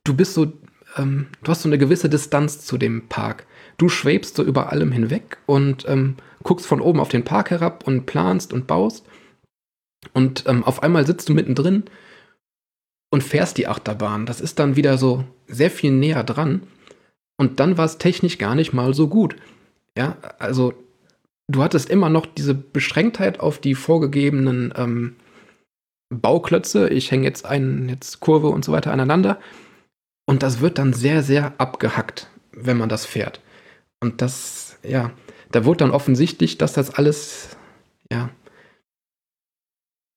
du bist so, ähm, du hast so eine gewisse Distanz zu dem Park. Du schwebst so über allem hinweg und ähm, guckst von oben auf den Park herab und planst und baust. Und ähm, auf einmal sitzt du mittendrin und fährst die Achterbahn. Das ist dann wieder so sehr viel näher dran. Und dann war es technisch gar nicht mal so gut. Ja, also du hattest immer noch diese Beschränktheit auf die vorgegebenen ähm, Bauklötze. Ich hänge jetzt einen, jetzt Kurve und so weiter aneinander. Und das wird dann sehr, sehr abgehackt, wenn man das fährt. Und das, ja, da wurde dann offensichtlich, dass das alles, ja,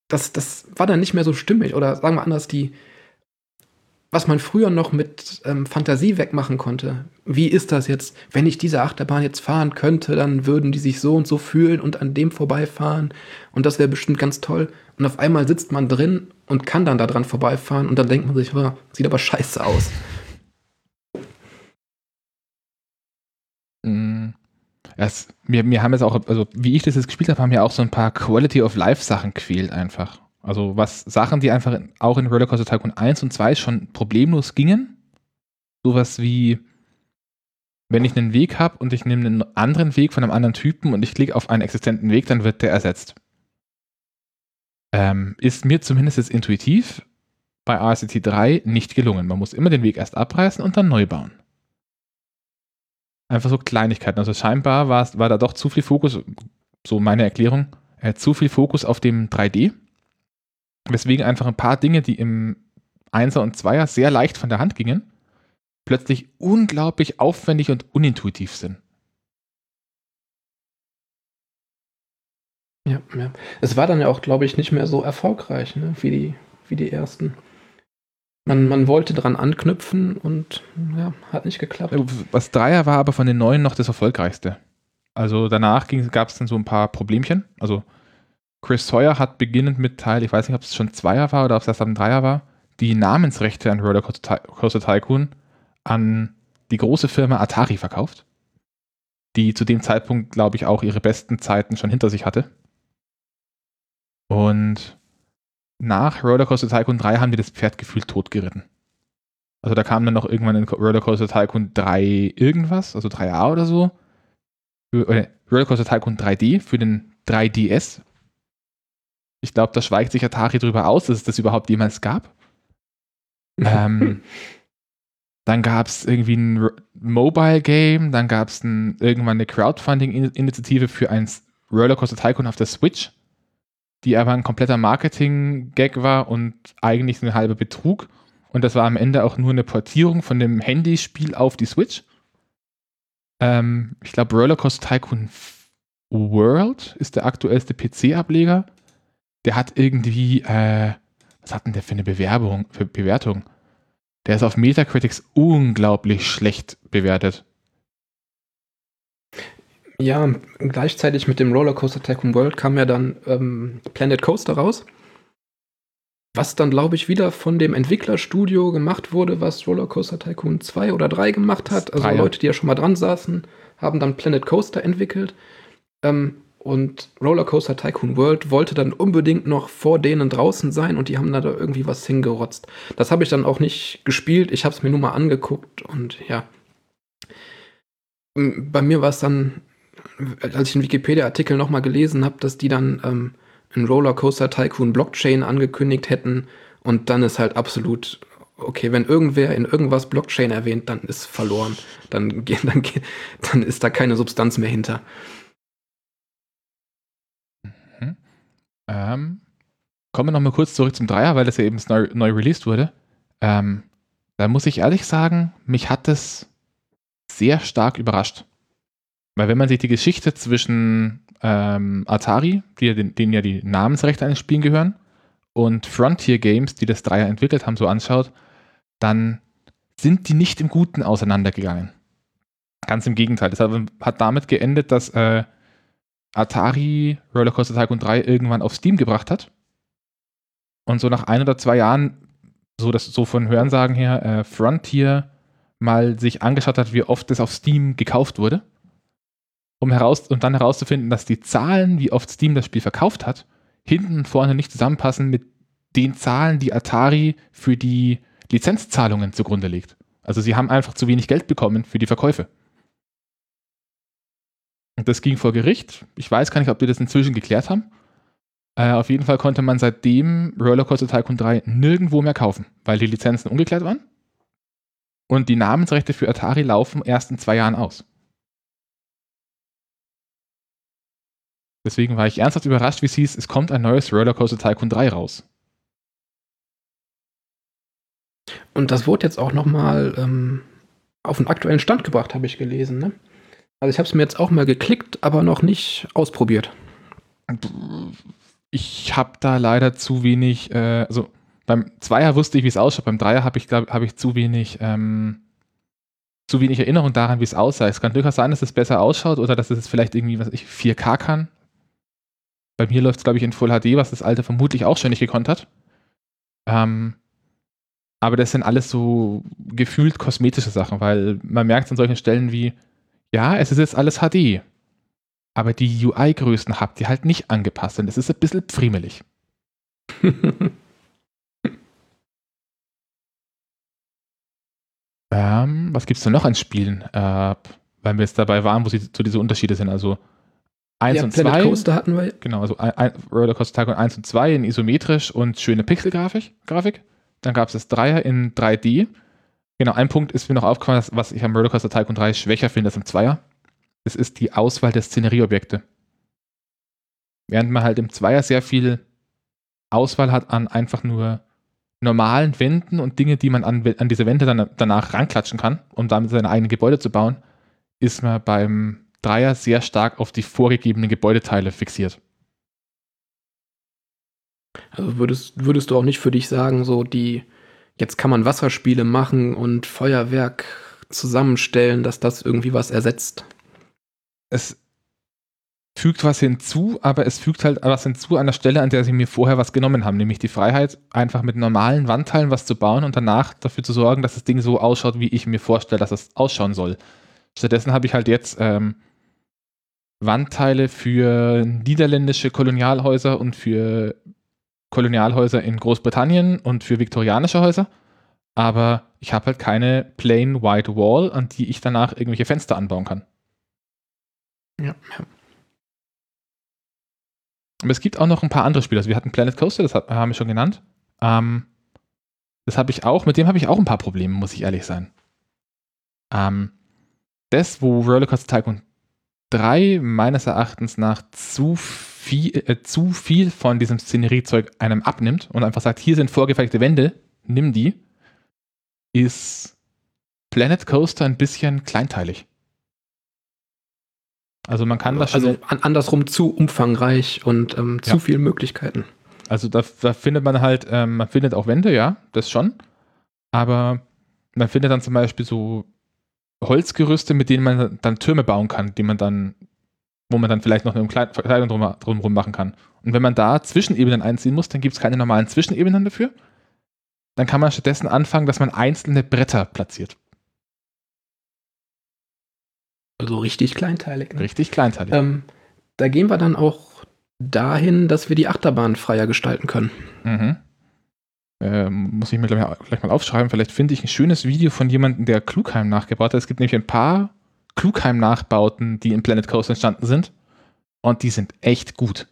das, das war dann nicht mehr so stimmig. Oder sagen wir anders, die, was man früher noch mit ähm, Fantasie wegmachen konnte. Wie ist das jetzt, wenn ich diese Achterbahn jetzt fahren könnte, dann würden die sich so und so fühlen und an dem vorbeifahren und das wäre bestimmt ganz toll. Und auf einmal sitzt man drin und kann dann da dran vorbeifahren und dann denkt man sich, oh, sieht aber scheiße aus. Es, mir, mir haben jetzt auch, also wie ich das jetzt gespielt habe, haben mir auch so ein paar Quality of Life Sachen gefehlt einfach. Also was Sachen, die einfach in, auch in Rollercoaster Tycoon 1 und 2 schon problemlos gingen. Sowas wie, wenn ich einen Weg habe und ich nehme einen anderen Weg von einem anderen Typen und ich klicke auf einen existenten Weg, dann wird der ersetzt. Ähm, ist mir zumindest jetzt intuitiv bei RCT 3 nicht gelungen. Man muss immer den Weg erst abreißen und dann neu bauen. Einfach so Kleinigkeiten. Also scheinbar war, war da doch zu viel Fokus, so meine Erklärung, äh, zu viel Fokus auf dem 3D. Weswegen einfach ein paar Dinge, die im 1er und 2er sehr leicht von der Hand gingen, plötzlich unglaublich aufwendig und unintuitiv sind. Ja, ja. Es war dann ja auch, glaube ich, nicht mehr so erfolgreich, ne, wie, die, wie die ersten. Man, man wollte dran anknüpfen und ja, hat nicht geklappt. Was Dreier war aber von den neuen noch das erfolgreichste. Also danach gab es dann so ein paar Problemchen. Also Chris Sawyer hat beginnend mit Teil, ich weiß nicht, ob es schon Zweier war oder ob es erst am Dreier war, die Namensrechte an Rollercoaster Tycoon an die große Firma Atari verkauft, die zu dem Zeitpunkt, glaube ich, auch ihre besten Zeiten schon hinter sich hatte. Und nach Rollercoaster Tycoon 3 haben die das Pferd gefühlt totgeritten. Also da kam dann noch irgendwann in Rollercoaster Tycoon 3 irgendwas, also 3A oder so. Oder Rollercoaster Tycoon 3D für den 3DS. Ich glaube, da schweigt sich Atari darüber aus, dass es das überhaupt jemals gab. [LAUGHS] ähm, dann gab es irgendwie ein Mobile Game, dann gab es irgendwann eine Crowdfunding-Initiative für ein Rollercoaster Tycoon auf der Switch die aber ein kompletter Marketing-Gag war und eigentlich ein halber Betrug. Und das war am Ende auch nur eine Portierung von dem Handyspiel auf die Switch. Ähm, ich glaube, Rollercoaster Tycoon World ist der aktuellste PC-Ableger. Der hat irgendwie, äh, was hat denn der für eine Bewerbung, für Bewertung? Der ist auf Metacritics unglaublich schlecht bewertet. Ja, gleichzeitig mit dem Rollercoaster Tycoon World kam ja dann ähm, Planet Coaster raus. Was dann, glaube ich, wieder von dem Entwicklerstudio gemacht wurde, was Rollercoaster Tycoon 2 oder 3 gemacht hat. Also Drei, Leute, die ja schon mal dran saßen, haben dann Planet Coaster entwickelt. Ähm, und Rollercoaster Tycoon World wollte dann unbedingt noch vor denen draußen sein und die haben da irgendwie was hingerotzt. Das habe ich dann auch nicht gespielt. Ich habe es mir nur mal angeguckt und ja. Bei mir war es dann als ich den Wikipedia-Artikel nochmal gelesen habe, dass die dann ähm, einen Rollercoaster Tycoon Blockchain angekündigt hätten und dann ist halt absolut okay, wenn irgendwer in irgendwas Blockchain erwähnt, dann ist verloren. Dann, dann, [LAUGHS] dann ist da keine Substanz mehr hinter. Mhm. Ähm, kommen wir nochmal kurz zurück zum Dreier, weil das ja eben neu, neu released wurde. Ähm, da muss ich ehrlich sagen, mich hat es sehr stark überrascht. Weil wenn man sich die Geschichte zwischen ähm, Atari, die, denen ja die Namensrechte an den Spielen gehören, und Frontier Games, die das Dreier entwickelt haben, so anschaut, dann sind die nicht im Guten auseinandergegangen. Ganz im Gegenteil. Das hat damit geendet, dass äh, Atari Rollercoaster Tycoon 3 irgendwann auf Steam gebracht hat. Und so nach ein oder zwei Jahren, so, das, so von Hörensagen her, äh, Frontier mal sich angeschaut hat, wie oft das auf Steam gekauft wurde um heraus und dann herauszufinden, dass die Zahlen, wie oft Steam das Spiel verkauft hat, hinten und vorne nicht zusammenpassen mit den Zahlen, die Atari für die Lizenzzahlungen zugrunde legt. Also sie haben einfach zu wenig Geld bekommen für die Verkäufe. Und das ging vor Gericht. Ich weiß gar nicht, ob die das inzwischen geklärt haben. Äh, auf jeden Fall konnte man seitdem Rollercoaster Tycoon 3 nirgendwo mehr kaufen, weil die Lizenzen ungeklärt waren. Und die Namensrechte für Atari laufen erst in zwei Jahren aus. Deswegen war ich ernsthaft überrascht, wie es hieß, es kommt ein neues Rollercoaster Tycoon 3 raus. Und das wurde jetzt auch nochmal ähm, auf den aktuellen Stand gebracht, habe ich gelesen. Ne? Also ich habe es mir jetzt auch mal geklickt, aber noch nicht ausprobiert. Ich habe da leider zu wenig, äh, also beim Zweier wusste ich, wie es ausschaut, beim Dreier habe ich, habe ich zu wenig, ähm, zu wenig Erinnerung daran, wie es aussah. Es kann durchaus sein, dass es besser ausschaut oder dass es vielleicht irgendwie, was ich, 4K kann. Bei mir läuft es, glaube ich, in Full HD, was das alte vermutlich auch schon nicht gekonnt hat. Ähm, aber das sind alles so gefühlt kosmetische Sachen, weil man merkt an solchen Stellen wie, ja, es ist jetzt alles HD. Aber die UI-Größen habt ihr halt nicht angepasst und es ist ein bisschen pfriemelig. [LAUGHS] ähm, was gibt es denn noch an Spielen? Äh, weil wir jetzt dabei waren, wo sie so diese Unterschiede sind. Also 1 ja, und 2. Coaster hatten wir. Genau, also ein, Rollercoaster Tycoon 1 und 2 in isometrisch und schöne Pixelgrafik. Grafik. Dann gab es das Dreier in 3D. Genau, ein Punkt ist mir noch aufgefallen, was ich am Rollercoaster Tycoon 3 schwächer finde als im Zweier. Es ist die Auswahl der Szenerieobjekte. Während man halt im Zweier sehr viel Auswahl hat an einfach nur normalen Wänden und Dinge, die man an, an diese Wände dann danach ranklatschen kann, um damit seine eigenen Gebäude zu bauen, ist man beim Dreier sehr stark auf die vorgegebenen Gebäudeteile fixiert. Also würdest, würdest du auch nicht für dich sagen, so die, jetzt kann man Wasserspiele machen und Feuerwerk zusammenstellen, dass das irgendwie was ersetzt? Es fügt was hinzu, aber es fügt halt was hinzu an der Stelle, an der sie mir vorher was genommen haben, nämlich die Freiheit, einfach mit normalen Wandteilen was zu bauen und danach dafür zu sorgen, dass das Ding so ausschaut, wie ich mir vorstelle, dass es ausschauen soll. Stattdessen habe ich halt jetzt ähm, Wandteile für niederländische Kolonialhäuser und für Kolonialhäuser in Großbritannien und für viktorianische Häuser. Aber ich habe halt keine plain white wall, an die ich danach irgendwelche Fenster anbauen kann. Ja. Aber es gibt auch noch ein paar andere Spiele. Also wir hatten Planet Coaster, das haben wir schon genannt. Ähm, das habe ich auch, mit dem habe ich auch ein paar Probleme, muss ich ehrlich sein. Ähm, das, wo Rollercoaster Tycoon 3 meines Erachtens nach zu viel, äh, zu viel von diesem Szeneriezeug einem abnimmt und einfach sagt, hier sind vorgefertigte Wände, nimm die, ist Planet Coaster ein bisschen kleinteilig. Also man kann das also schon. Andersrum zu umfangreich und ähm, zu ja. viele Möglichkeiten. Also da, da, findet man halt, ähm, man findet auch Wände, ja, das schon. Aber man findet dann zum Beispiel so Holzgerüste, mit denen man dann Türme bauen kann, die man dann, wo man dann vielleicht noch eine Kleidung drum, drumherum machen kann. Und wenn man da Zwischenebenen einziehen muss, dann gibt es keine normalen Zwischenebenen dafür. Dann kann man stattdessen anfangen, dass man einzelne Bretter platziert. Also richtig kleinteilig. Ne? Richtig kleinteilig. Ähm, da gehen wir dann auch dahin, dass wir die Achterbahn freier gestalten können. Mhm. Äh, muss ich mir gleich mal aufschreiben. Vielleicht finde ich ein schönes Video von jemandem, der Klugheim nachgebaut hat. Es gibt nämlich ein paar Klugheim-Nachbauten, die in Planet Coast entstanden sind. Und die sind echt gut.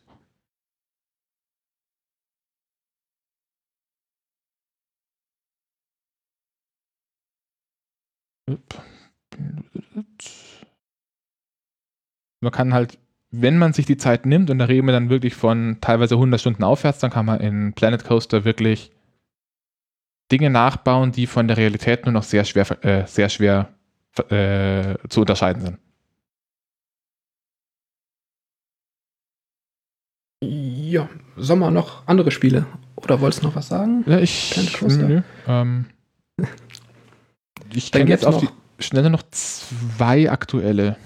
Man kann halt, wenn man sich die Zeit nimmt, und da reden wir dann wirklich von teilweise 100 Stunden aufwärts, dann kann man in Planet Coaster wirklich Dinge nachbauen, die von der Realität nur noch sehr schwer, äh, sehr schwer äh, zu unterscheiden sind. Ja, Sommer noch andere Spiele? Oder wolltest du noch was sagen? Ja, ich. Nö, ähm, ich kenne jetzt auf die Schnelle noch zwei aktuelle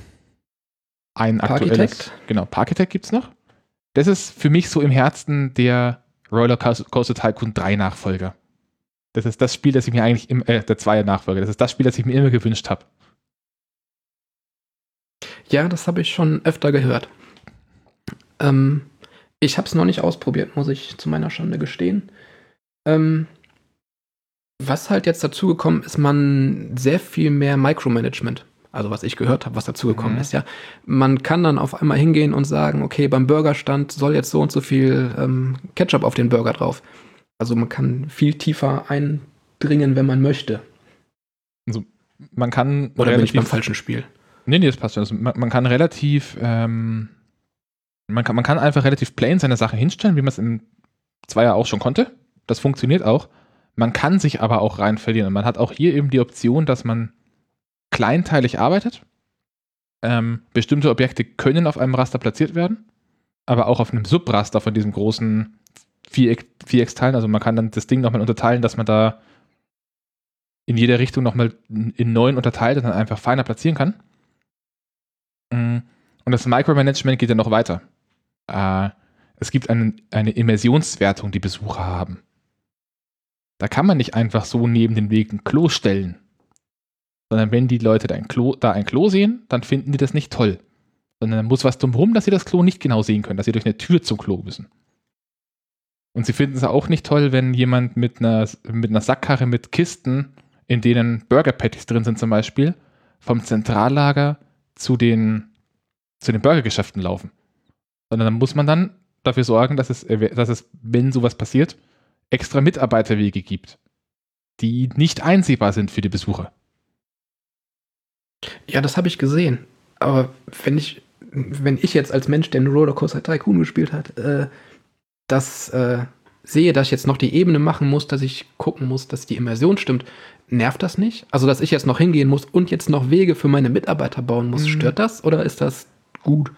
ein aktuelles. Parkitect? Genau, Parkitect gibt es noch. Das ist für mich so im Herzen der Roller Coaster Tycoon 3 Nachfolger. Das ist das Spiel, das ich mir eigentlich, im, äh, der Zweier Nachfolger, das ist das Spiel, das ich mir immer gewünscht habe. Ja, das habe ich schon öfter gehört. Ähm, ich habe es noch nicht ausprobiert, muss ich zu meiner Schande gestehen. Ähm, was halt jetzt dazugekommen ist, man sehr viel mehr Micromanagement also was ich gehört habe, was dazugekommen mhm. ist, ja. Man kann dann auf einmal hingehen und sagen, okay, beim Burgerstand soll jetzt so und so viel ähm, Ketchup auf den Burger drauf. Also man kann viel tiefer eindringen, wenn man möchte. Also man kann. Oder relativ, bin ich beim falschen Spiel? Nee, nee, das passt schon. Also man, man, kann relativ, ähm, man, kann, man kann einfach relativ plain seine Sache hinstellen, wie man es im Zweier auch schon konnte. Das funktioniert auch. Man kann sich aber auch rein verlieren. Und man hat auch hier eben die Option, dass man kleinteilig arbeitet. Ähm, bestimmte Objekte können auf einem Raster platziert werden, aber auch auf einem Subraster von diesem großen Viereck-Teilen. Also man kann dann das Ding nochmal unterteilen, dass man da in jeder Richtung nochmal in neun unterteilt und dann einfach feiner platzieren kann. Mm, und das Micromanagement geht ja noch weiter. Äh, es gibt einen, eine Immersionswertung, die Besucher haben. Da kann man nicht einfach so neben den Weg ein Klo stellen sondern wenn die Leute da ein Klo, da ein Klo sehen, dann finden die das nicht toll. Sondern dann muss was drumherum, dass sie das Klo nicht genau sehen können, dass sie durch eine Tür zum Klo müssen. Und sie finden es auch nicht toll, wenn jemand mit einer, mit einer Sackkarre mit Kisten, in denen Burger Patties drin sind zum Beispiel, vom Zentrallager zu den, zu den Burgergeschäften laufen. Sondern dann muss man dann dafür sorgen, dass es, dass es, wenn sowas passiert, extra Mitarbeiterwege gibt, die nicht einsehbar sind für die Besucher. Ja, das habe ich gesehen. Aber wenn ich, wenn ich jetzt als Mensch, der einen Rollercoaster Tycoon gespielt hat, äh, das äh, sehe, dass ich jetzt noch die Ebene machen muss, dass ich gucken muss, dass die Immersion stimmt, nervt das nicht? Also, dass ich jetzt noch hingehen muss und jetzt noch Wege für meine Mitarbeiter bauen muss, mhm. stört das oder ist das gut?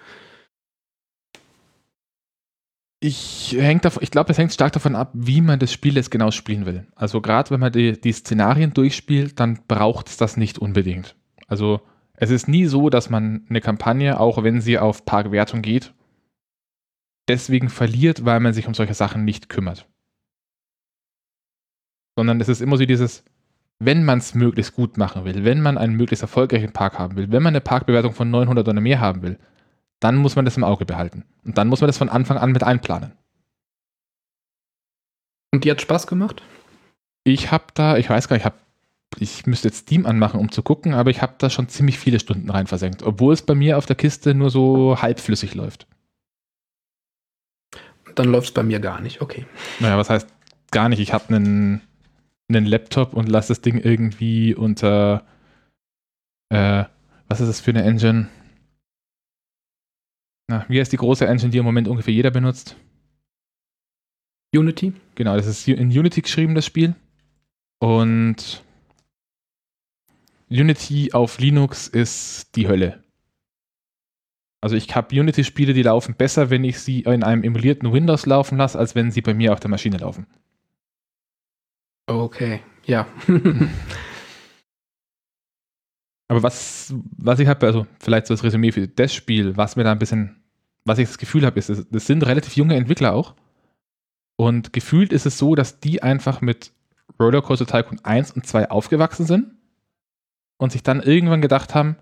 Ich, ich glaube, es hängt stark davon ab, wie man das Spiel jetzt genau spielen will. Also gerade wenn man die, die Szenarien durchspielt, dann braucht es das nicht unbedingt. Also es ist nie so, dass man eine Kampagne, auch wenn sie auf Parkwertung geht, deswegen verliert, weil man sich um solche Sachen nicht kümmert. Sondern es ist immer so dieses, wenn man es möglichst gut machen will, wenn man einen möglichst erfolgreichen Park haben will, wenn man eine Parkbewertung von 900 oder mehr haben will, dann muss man das im Auge behalten. Und dann muss man das von Anfang an mit einplanen. Und die hat Spaß gemacht? Ich habe da, ich weiß gar nicht, ich, hab, ich müsste jetzt Steam anmachen, um zu gucken, aber ich habe da schon ziemlich viele Stunden rein versenkt, obwohl es bei mir auf der Kiste nur so halbflüssig läuft. Dann läuft es bei mir gar nicht, okay. Naja, was heißt gar nicht? Ich habe einen, einen Laptop und lasse das Ding irgendwie unter, äh, was ist das für eine Engine? Na, wie heißt die große Engine, die im Moment ungefähr jeder benutzt? Unity? Genau, das ist in Unity geschrieben, das Spiel. Und Unity auf Linux ist die Hölle. Also ich habe Unity-Spiele, die laufen besser, wenn ich sie in einem emulierten Windows laufen lasse, als wenn sie bei mir auf der Maschine laufen. Okay, ja. [LAUGHS] Aber was, was ich habe, also vielleicht so das Resümee für das Spiel, was mir da ein bisschen, was ich das Gefühl habe, ist, das sind relativ junge Entwickler auch. Und gefühlt ist es so, dass die einfach mit Rollercoaster Tycoon 1 und 2 aufgewachsen sind und sich dann irgendwann gedacht haben,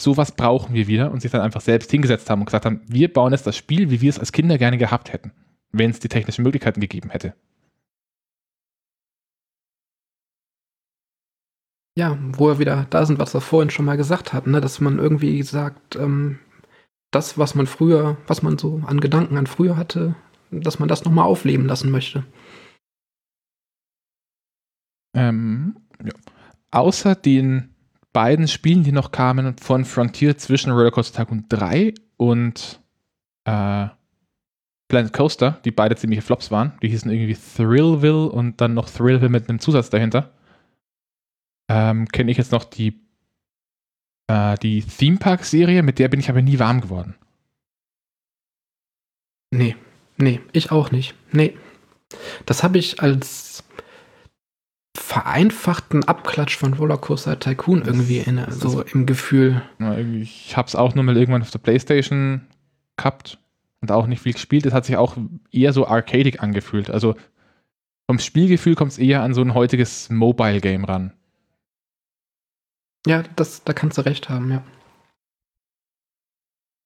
sowas brauchen wir wieder und sich dann einfach selbst hingesetzt haben und gesagt haben, wir bauen jetzt das Spiel, wie wir es als Kinder gerne gehabt hätten, wenn es die technischen Möglichkeiten gegeben hätte. Ja, wo wir wieder da sind, was wir vorhin schon mal gesagt hatten, ne? dass man irgendwie sagt, ähm, das, was man früher, was man so an Gedanken an früher hatte, dass man das nochmal aufleben lassen möchte. Ähm, ja. Außer den beiden Spielen, die noch kamen von Frontier zwischen Rollercoaster Tycoon 3 und äh, Planet Coaster, die beide ziemliche Flops waren. Die hießen irgendwie Thrillville und dann noch Thrillville mit einem Zusatz dahinter. Ähm, Kenne ich jetzt noch die, äh, die Theme Park-Serie, mit der bin ich aber nie warm geworden. Nee, nee, ich auch nicht. Nee. Das habe ich als vereinfachten Abklatsch von Rollercoaster Tycoon irgendwie in, so im Gefühl. Ja, ich habe es auch nur mal irgendwann auf der Playstation gehabt und auch nicht viel gespielt. Es hat sich auch eher so arcadig angefühlt. Also vom Spielgefühl kommt es eher an so ein heutiges Mobile-Game ran. Ja, das, da kannst du recht haben, ja.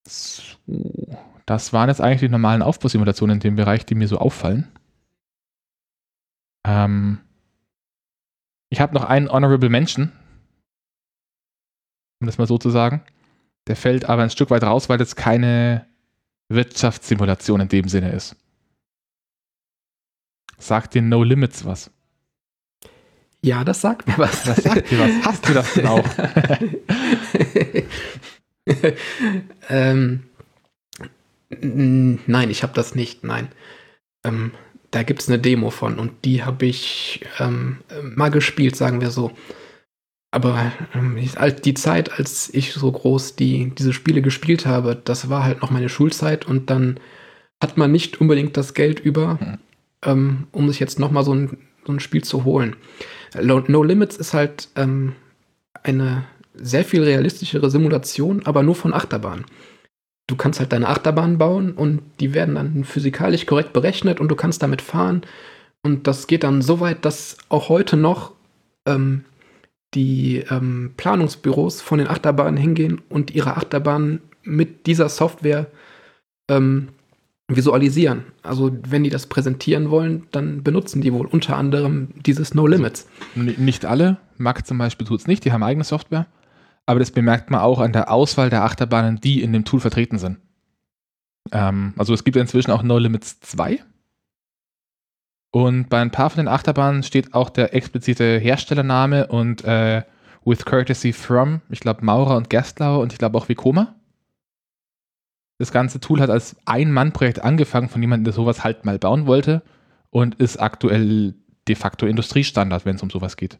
So, das waren jetzt eigentlich die normalen Aufbausimulationen in dem Bereich, die mir so auffallen. Ähm, ich habe noch einen Honorable Mention, um das mal so zu sagen. Der fällt aber ein Stück weit raus, weil das keine Wirtschaftssimulation in dem Sinne ist. Sagt den No Limits was? Ja, das sagt mir was. Das sagt dir was. Hast du das denn auch? [LAUGHS] ähm, nein, ich habe das nicht. Nein. Ähm, da gibt es eine Demo von und die habe ich ähm, mal gespielt, sagen wir so. Aber ähm, die Zeit, als ich so groß die, diese Spiele gespielt habe, das war halt noch meine Schulzeit und dann hat man nicht unbedingt das Geld über, hm. ähm, um sich jetzt nochmal so ein, so ein Spiel zu holen. No Limits ist halt ähm, eine sehr viel realistischere Simulation, aber nur von Achterbahn. Du kannst halt deine Achterbahn bauen und die werden dann physikalisch korrekt berechnet und du kannst damit fahren. Und das geht dann so weit, dass auch heute noch ähm, die ähm, Planungsbüros von den Achterbahnen hingehen und ihre Achterbahnen mit dieser Software ähm, visualisieren. Also wenn die das präsentieren wollen, dann benutzen die wohl unter anderem dieses No Limits. Nicht alle, Mac zum Beispiel tut es nicht, die haben eigene Software. Aber das bemerkt man auch an der Auswahl der Achterbahnen, die in dem Tool vertreten sind. Ähm, also es gibt inzwischen auch No Limits 2. Und bei ein paar von den Achterbahnen steht auch der explizite Herstellername und äh, with courtesy from, ich glaube Maurer und Gerstlauer und ich glaube auch Vekoma. Das ganze Tool hat als Ein-Mann-Projekt angefangen von jemandem, der sowas halt mal bauen wollte und ist aktuell de facto Industriestandard, wenn es um sowas geht.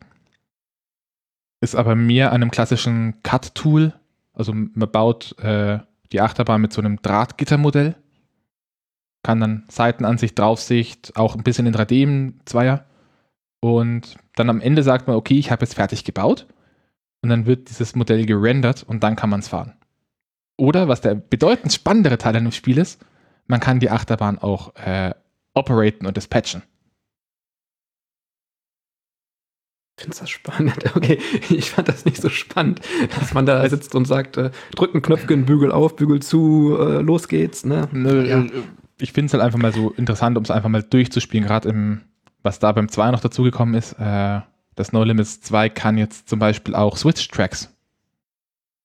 Ist aber mehr an einem klassischen Cut-Tool. Also man baut äh, die Achterbahn mit so einem Drahtgittermodell. Kann dann Seitenansicht, Draufsicht, auch ein bisschen in 3D im Zweier. Und dann am Ende sagt man, okay, ich habe jetzt fertig gebaut. Und dann wird dieses Modell gerendert und dann kann man es fahren. Oder, was der bedeutend spannendere Teil an dem Spiel ist, man kann die Achterbahn auch äh, operaten und dispatchen. Findest das spannend? [LAUGHS] Okay, ich fand das nicht so spannend, dass man da sitzt und sagt, äh, drück ein Knöpfchen, Bügel auf, Bügel zu, äh, los geht's. Ne? Nö, ja. Äh, ich finde es halt einfach mal so interessant, um es einfach mal durchzuspielen, gerade im, was da beim 2 noch dazugekommen ist, äh, das No Limits 2 kann jetzt zum Beispiel auch Switch-Tracks.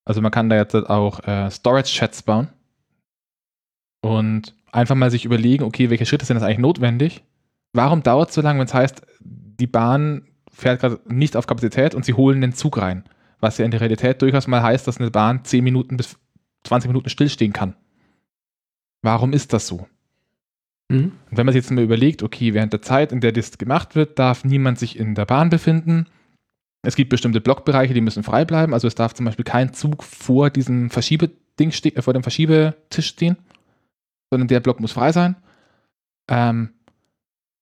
Also man kann da jetzt auch äh, Storage-Chats bauen und einfach mal sich überlegen, okay, welche Schritte sind das eigentlich notwendig? Warum dauert es so lange, wenn es heißt, die Bahn fährt gerade nicht auf Kapazität und sie holen den Zug rein? Was ja in der Realität durchaus mal heißt, dass eine Bahn 10 Minuten bis 20 Minuten stillstehen kann. Warum ist das so? Mhm. Und wenn man sich jetzt mal überlegt, okay, während der Zeit, in der das gemacht wird, darf niemand sich in der Bahn befinden. Es gibt bestimmte Blockbereiche, die müssen frei bleiben. Also es darf zum Beispiel kein Zug vor diesem Verschiebeding äh, vor dem Verschiebetisch stehen, sondern der Block muss frei sein. Ähm,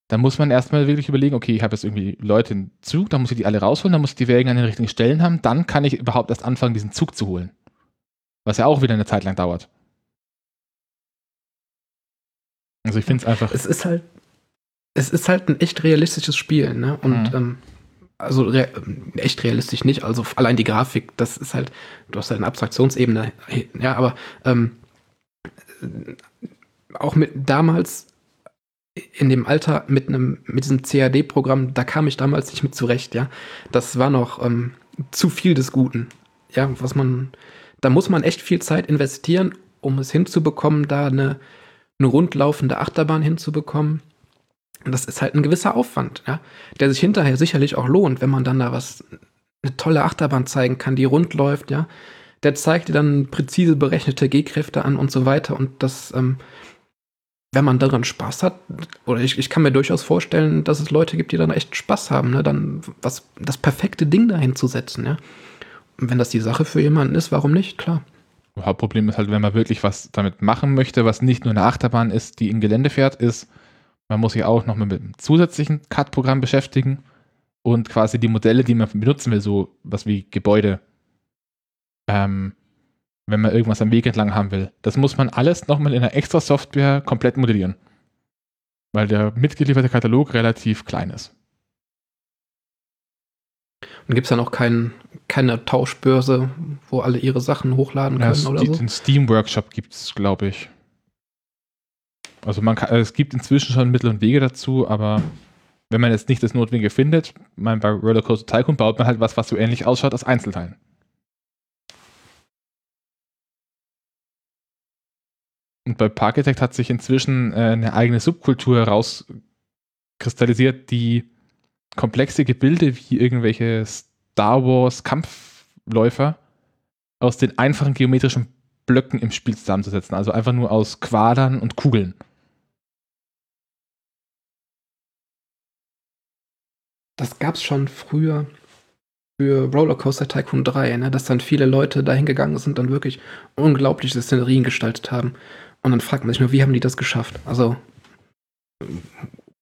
dann muss man erstmal wirklich überlegen, okay, ich habe jetzt irgendwie Leute im Zug, dann muss ich die alle rausholen, dann muss ich die Wägen an den richtigen Stellen haben, dann kann ich überhaupt erst anfangen, diesen Zug zu holen. Was ja auch wieder eine Zeit lang dauert. Also ich finde es einfach. Es ist halt, es ist halt ein echt realistisches Spiel, ne? Und mhm. ähm, also re echt realistisch nicht. Also allein die Grafik, das ist halt, du hast halt eine Abstraktionsebene, ja, aber ähm, auch mit damals in dem Alter mit einem mit diesem CAD-Programm, da kam ich damals nicht mit zurecht, ja. Das war noch ähm, zu viel des Guten, ja, was man, da muss man echt viel Zeit investieren, um es hinzubekommen, da eine eine rundlaufende Achterbahn hinzubekommen. Das ist halt ein gewisser Aufwand, ja, der sich hinterher sicherlich auch lohnt, wenn man dann da was, eine tolle Achterbahn zeigen kann, die rund läuft, ja. Der zeigt dir dann präzise berechnete G-Kräfte an und so weiter. Und das, ähm, wenn man daran Spaß hat, oder ich, ich kann mir durchaus vorstellen, dass es Leute gibt, die dann echt Spaß haben, ne, dann was, das perfekte Ding dahin zu setzen, ja. Und wenn das die Sache für jemanden ist, warum nicht? Klar. Hauptproblem ist halt, wenn man wirklich was damit machen möchte, was nicht nur eine Achterbahn ist, die im Gelände fährt, ist, man muss sich auch noch mit einem zusätzlichen CAD-Programm beschäftigen und quasi die Modelle, die man benutzen will, so was wie Gebäude, ähm, wenn man irgendwas am Weg entlang haben will, das muss man alles nochmal in einer extra Software komplett modellieren. Weil der mitgelieferte Katalog relativ klein ist. Und gibt es dann auch kein, keine Tauschbörse, wo alle ihre Sachen hochladen können ja, oder so? Den Steam Workshop gibt es, glaube ich. Also man kann, es gibt inzwischen schon Mittel und Wege dazu, aber wenn man jetzt nicht das Notwendige findet, man bei Rollercoaster Tycoon baut man halt was, was so ähnlich ausschaut als Einzelteilen. Und bei Parkitect hat sich inzwischen äh, eine eigene Subkultur herauskristallisiert, die komplexe Gebilde wie irgendwelche Star Wars Kampfläufer aus den einfachen geometrischen Blöcken im Spiel zusammenzusetzen. Also einfach nur aus Quadern und Kugeln. Das gab es schon früher für Rollercoaster Tycoon 3, ne? dass dann viele Leute dahin gegangen sind und wirklich unglaubliche Szenerien gestaltet haben. Und dann fragt man sich nur, wie haben die das geschafft? Also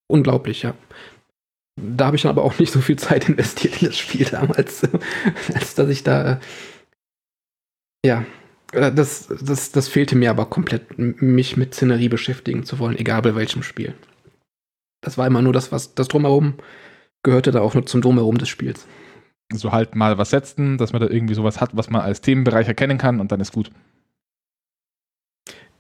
unglaublich, ja. Da habe ich dann aber auch nicht so viel Zeit investiert in das Spiel damals, [LAUGHS] als dass ich da. Ja, äh, das, das, das fehlte mir aber komplett, mich mit Szenerie beschäftigen zu wollen, egal bei welchem Spiel. Das war immer nur das, was das Drumherum gehörte da auch nur zum Drumherum des Spiels. So halt mal was setzen, dass man da irgendwie sowas hat, was man als Themenbereich erkennen kann und dann ist gut.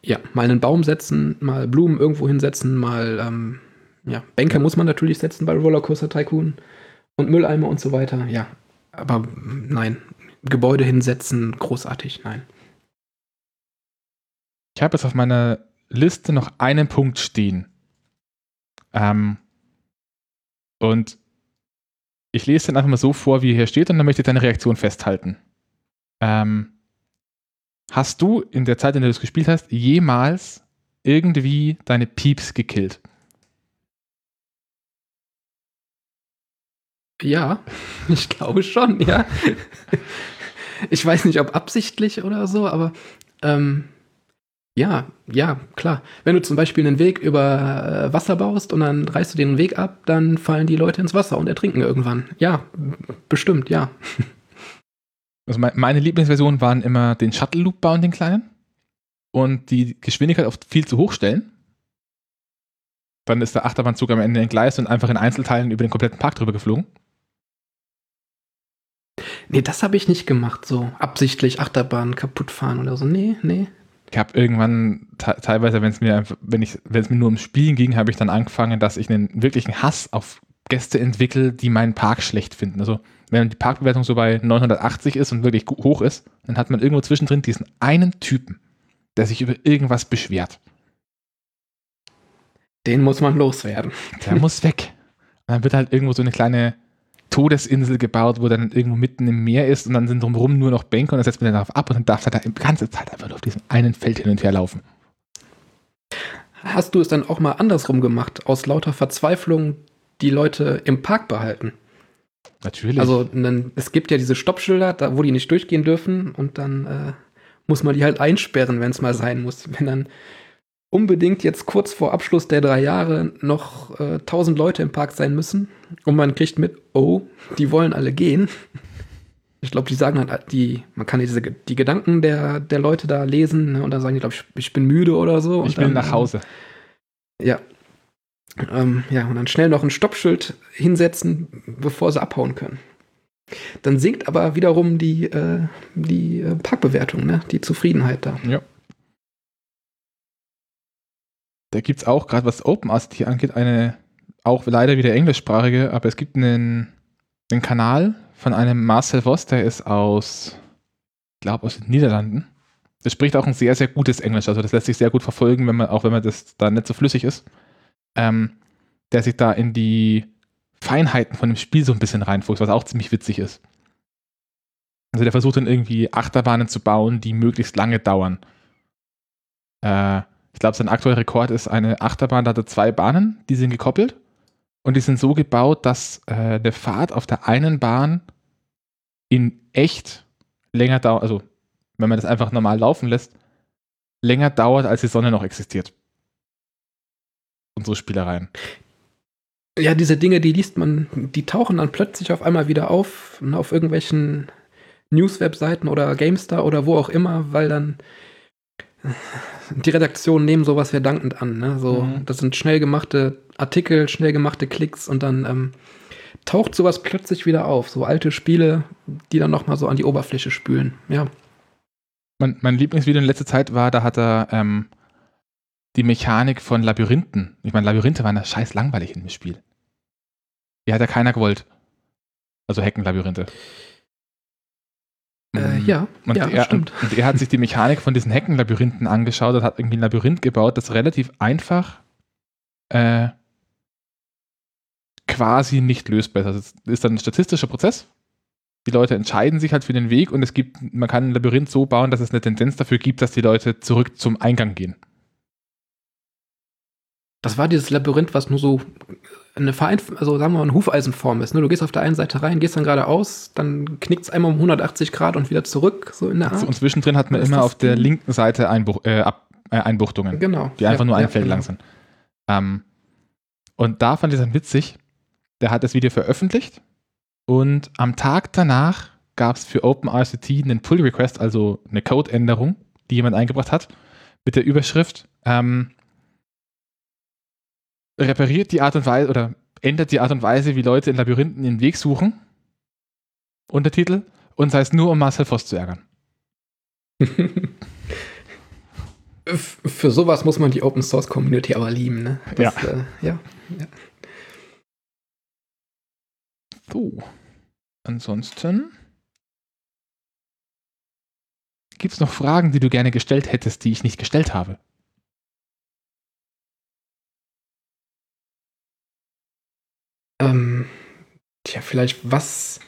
Ja, mal einen Baum setzen, mal Blumen irgendwo hinsetzen, mal ähm, ja, Bänke muss man natürlich setzen bei Rollercoaster Tycoon und Mülleimer und so weiter. Ja, aber nein, Gebäude hinsetzen, großartig, nein. Ich habe jetzt auf meiner Liste noch einen Punkt stehen. Ähm, und ich lese den einfach mal so vor, wie er hier steht, und dann möchte ich deine Reaktion festhalten. Ähm, hast du in der Zeit, in der du es gespielt hast, jemals irgendwie deine Pieps gekillt? Ja, [LAUGHS] ich glaube schon, ja. ich weiß nicht, ob absichtlich oder so, aber ähm, ja, ja, klar. Wenn du zum Beispiel einen Weg über äh, Wasser baust und dann reißt du den Weg ab, dann fallen die Leute ins Wasser und ertrinken irgendwann. Ja, bestimmt, ja. Also meine Lieblingsversionen waren immer den Shuttle Loop bauen, den kleinen. und die Geschwindigkeit auf viel zu hoch stellen, dann ist der Achterbahnzug am Ende entgleist und einfach in Einzelteilen über den kompletten Park drüber geflogen. Nee, das habe ich nicht gemacht, so absichtlich Achterbahn kaputt fahren oder so. Nee, nee. Ich habe irgendwann teilweise, wenn es mir wenn ich wenn es mir nur ums Spielen ging, habe ich dann angefangen, dass ich einen wirklichen Hass auf Gäste entwickle, die meinen Park schlecht finden. Also wenn die Parkbewertung so bei 980 ist und wirklich hoch ist, dann hat man irgendwo zwischendrin diesen einen Typen, der sich über irgendwas beschwert. Den muss man loswerden. Der [LAUGHS] muss weg. Und dann wird halt irgendwo so eine kleine Todesinsel gebaut, wo dann irgendwo mitten im Meer ist und dann sind drumherum nur noch Bänke und dann setzt man darauf ab und dann darf er da die ganze Zeit einfach nur auf diesem einen Feld hin und her laufen. Hast du es dann auch mal andersrum gemacht, aus lauter Verzweiflung die Leute im Park behalten? Natürlich. Also dann, es gibt ja diese Stoppschilder, da, wo die nicht durchgehen dürfen und dann äh, muss man die halt einsperren, wenn es mal sein muss. Wenn dann unbedingt jetzt kurz vor Abschluss der drei Jahre noch äh, 1000 Leute im Park sein müssen und man kriegt mit, oh, die wollen alle gehen. Ich glaube, die sagen halt, die, man kann diese, die Gedanken der, der Leute da lesen ne, und dann sagen die, glaube ich, ich bin müde oder so. Ich bin nach Hause. Ja. Ähm, ja, und dann schnell noch ein Stoppschild hinsetzen, bevor sie abhauen können. Dann sinkt aber wiederum die, äh, die äh, Parkbewertung, ne? die Zufriedenheit da. Ja. Da gibt es auch, gerade was OpenAST angeht, eine, auch leider wieder englischsprachige, aber es gibt einen, einen Kanal von einem Marcel Voss, der ist aus, ich glaube, aus den Niederlanden. Der spricht auch ein sehr, sehr gutes Englisch, also das lässt sich sehr gut verfolgen, wenn man, auch wenn man das da nicht so flüssig ist. Ähm, der sich da in die Feinheiten von dem Spiel so ein bisschen reinfuchst, was auch ziemlich witzig ist. Also der versucht dann irgendwie Achterbahnen zu bauen, die möglichst lange dauern. Äh, ich glaube, sein aktueller Rekord ist eine Achterbahn, da hat er zwei Bahnen, die sind gekoppelt. Und die sind so gebaut, dass äh, eine Fahrt auf der einen Bahn in echt länger dauert, also wenn man das einfach normal laufen lässt, länger dauert, als die Sonne noch existiert. Unsere Spielereien. Ja, diese Dinge, die liest man, die tauchen dann plötzlich auf einmal wieder auf, ne, auf irgendwelchen News-Webseiten oder GameStar oder wo auch immer, weil dann die Redaktionen nehmen sowas ja dankend an. Ne? So, mhm. Das sind schnell gemachte Artikel, schnell gemachte Klicks und dann ähm, taucht sowas plötzlich wieder auf. So alte Spiele, die dann nochmal so an die Oberfläche spülen. Ja. Mein, mein Lieblingsvideo in letzter Zeit war, da hat er ähm, die Mechanik von Labyrinthen. Ich meine, Labyrinthe waren ja scheiß langweilig in dem Spiel. Die hat ja keiner gewollt. Also Heckenlabyrinthe. Äh, ja, und ja er, stimmt. Und, und er hat sich die Mechanik von diesen Heckenlabyrinthen angeschaut und hat irgendwie ein Labyrinth gebaut, das relativ einfach äh, quasi nicht lösbar ist. Also es ist dann ein statistischer Prozess. Die Leute entscheiden sich halt für den Weg und es gibt, man kann ein Labyrinth so bauen, dass es eine Tendenz dafür gibt, dass die Leute zurück zum Eingang gehen. Das war dieses Labyrinth, was nur so eine Vereinf also sagen wir mal eine Hufeisenform ist. Ne? Du gehst auf der einen Seite rein, gehst dann geradeaus, dann knickt es einmal um 180 Grad und wieder zurück, so in der Art. Und zwischendrin hat man immer auf der linken Seite Einbuch, äh, Ab, äh, Einbuchtungen, genau. die einfach ja, nur ein ja, Feld genau. lang sind. Ähm, und da fand ich es dann witzig, der hat das Video veröffentlicht und am Tag danach gab es für OpenRCT einen Pull Request, also eine Codeänderung, die jemand eingebracht hat, mit der Überschrift ähm, repariert die Art und Weise oder ändert die Art und Weise, wie Leute in Labyrinthen ihren Weg suchen. Untertitel. Und sei es nur, um Marcel Voss zu ärgern. Für sowas muss man die Open Source Community aber lieben, ne? Ja. Äh, ja. ja. So. Ansonsten. Gibt es noch Fragen, die du gerne gestellt hättest, die ich nicht gestellt habe? Ähm, tja, vielleicht was.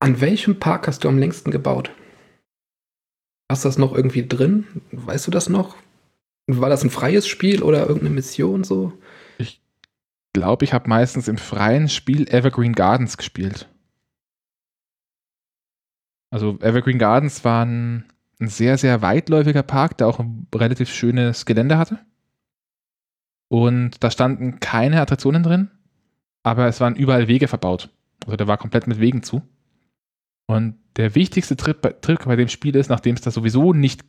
An welchem Park hast du am längsten gebaut? Hast du das noch irgendwie drin? Weißt du das noch? War das ein freies Spiel oder irgendeine Mission so? Ich glaube, ich habe meistens im freien Spiel Evergreen Gardens gespielt. Also Evergreen Gardens war ein, ein sehr, sehr weitläufiger Park, der auch ein relativ schönes Gelände hatte. Und da standen keine Attraktionen drin, aber es waren überall Wege verbaut. Also der war komplett mit Wegen zu. Und der wichtigste Trick bei, Trick bei dem Spiel ist, nachdem es da sowieso nicht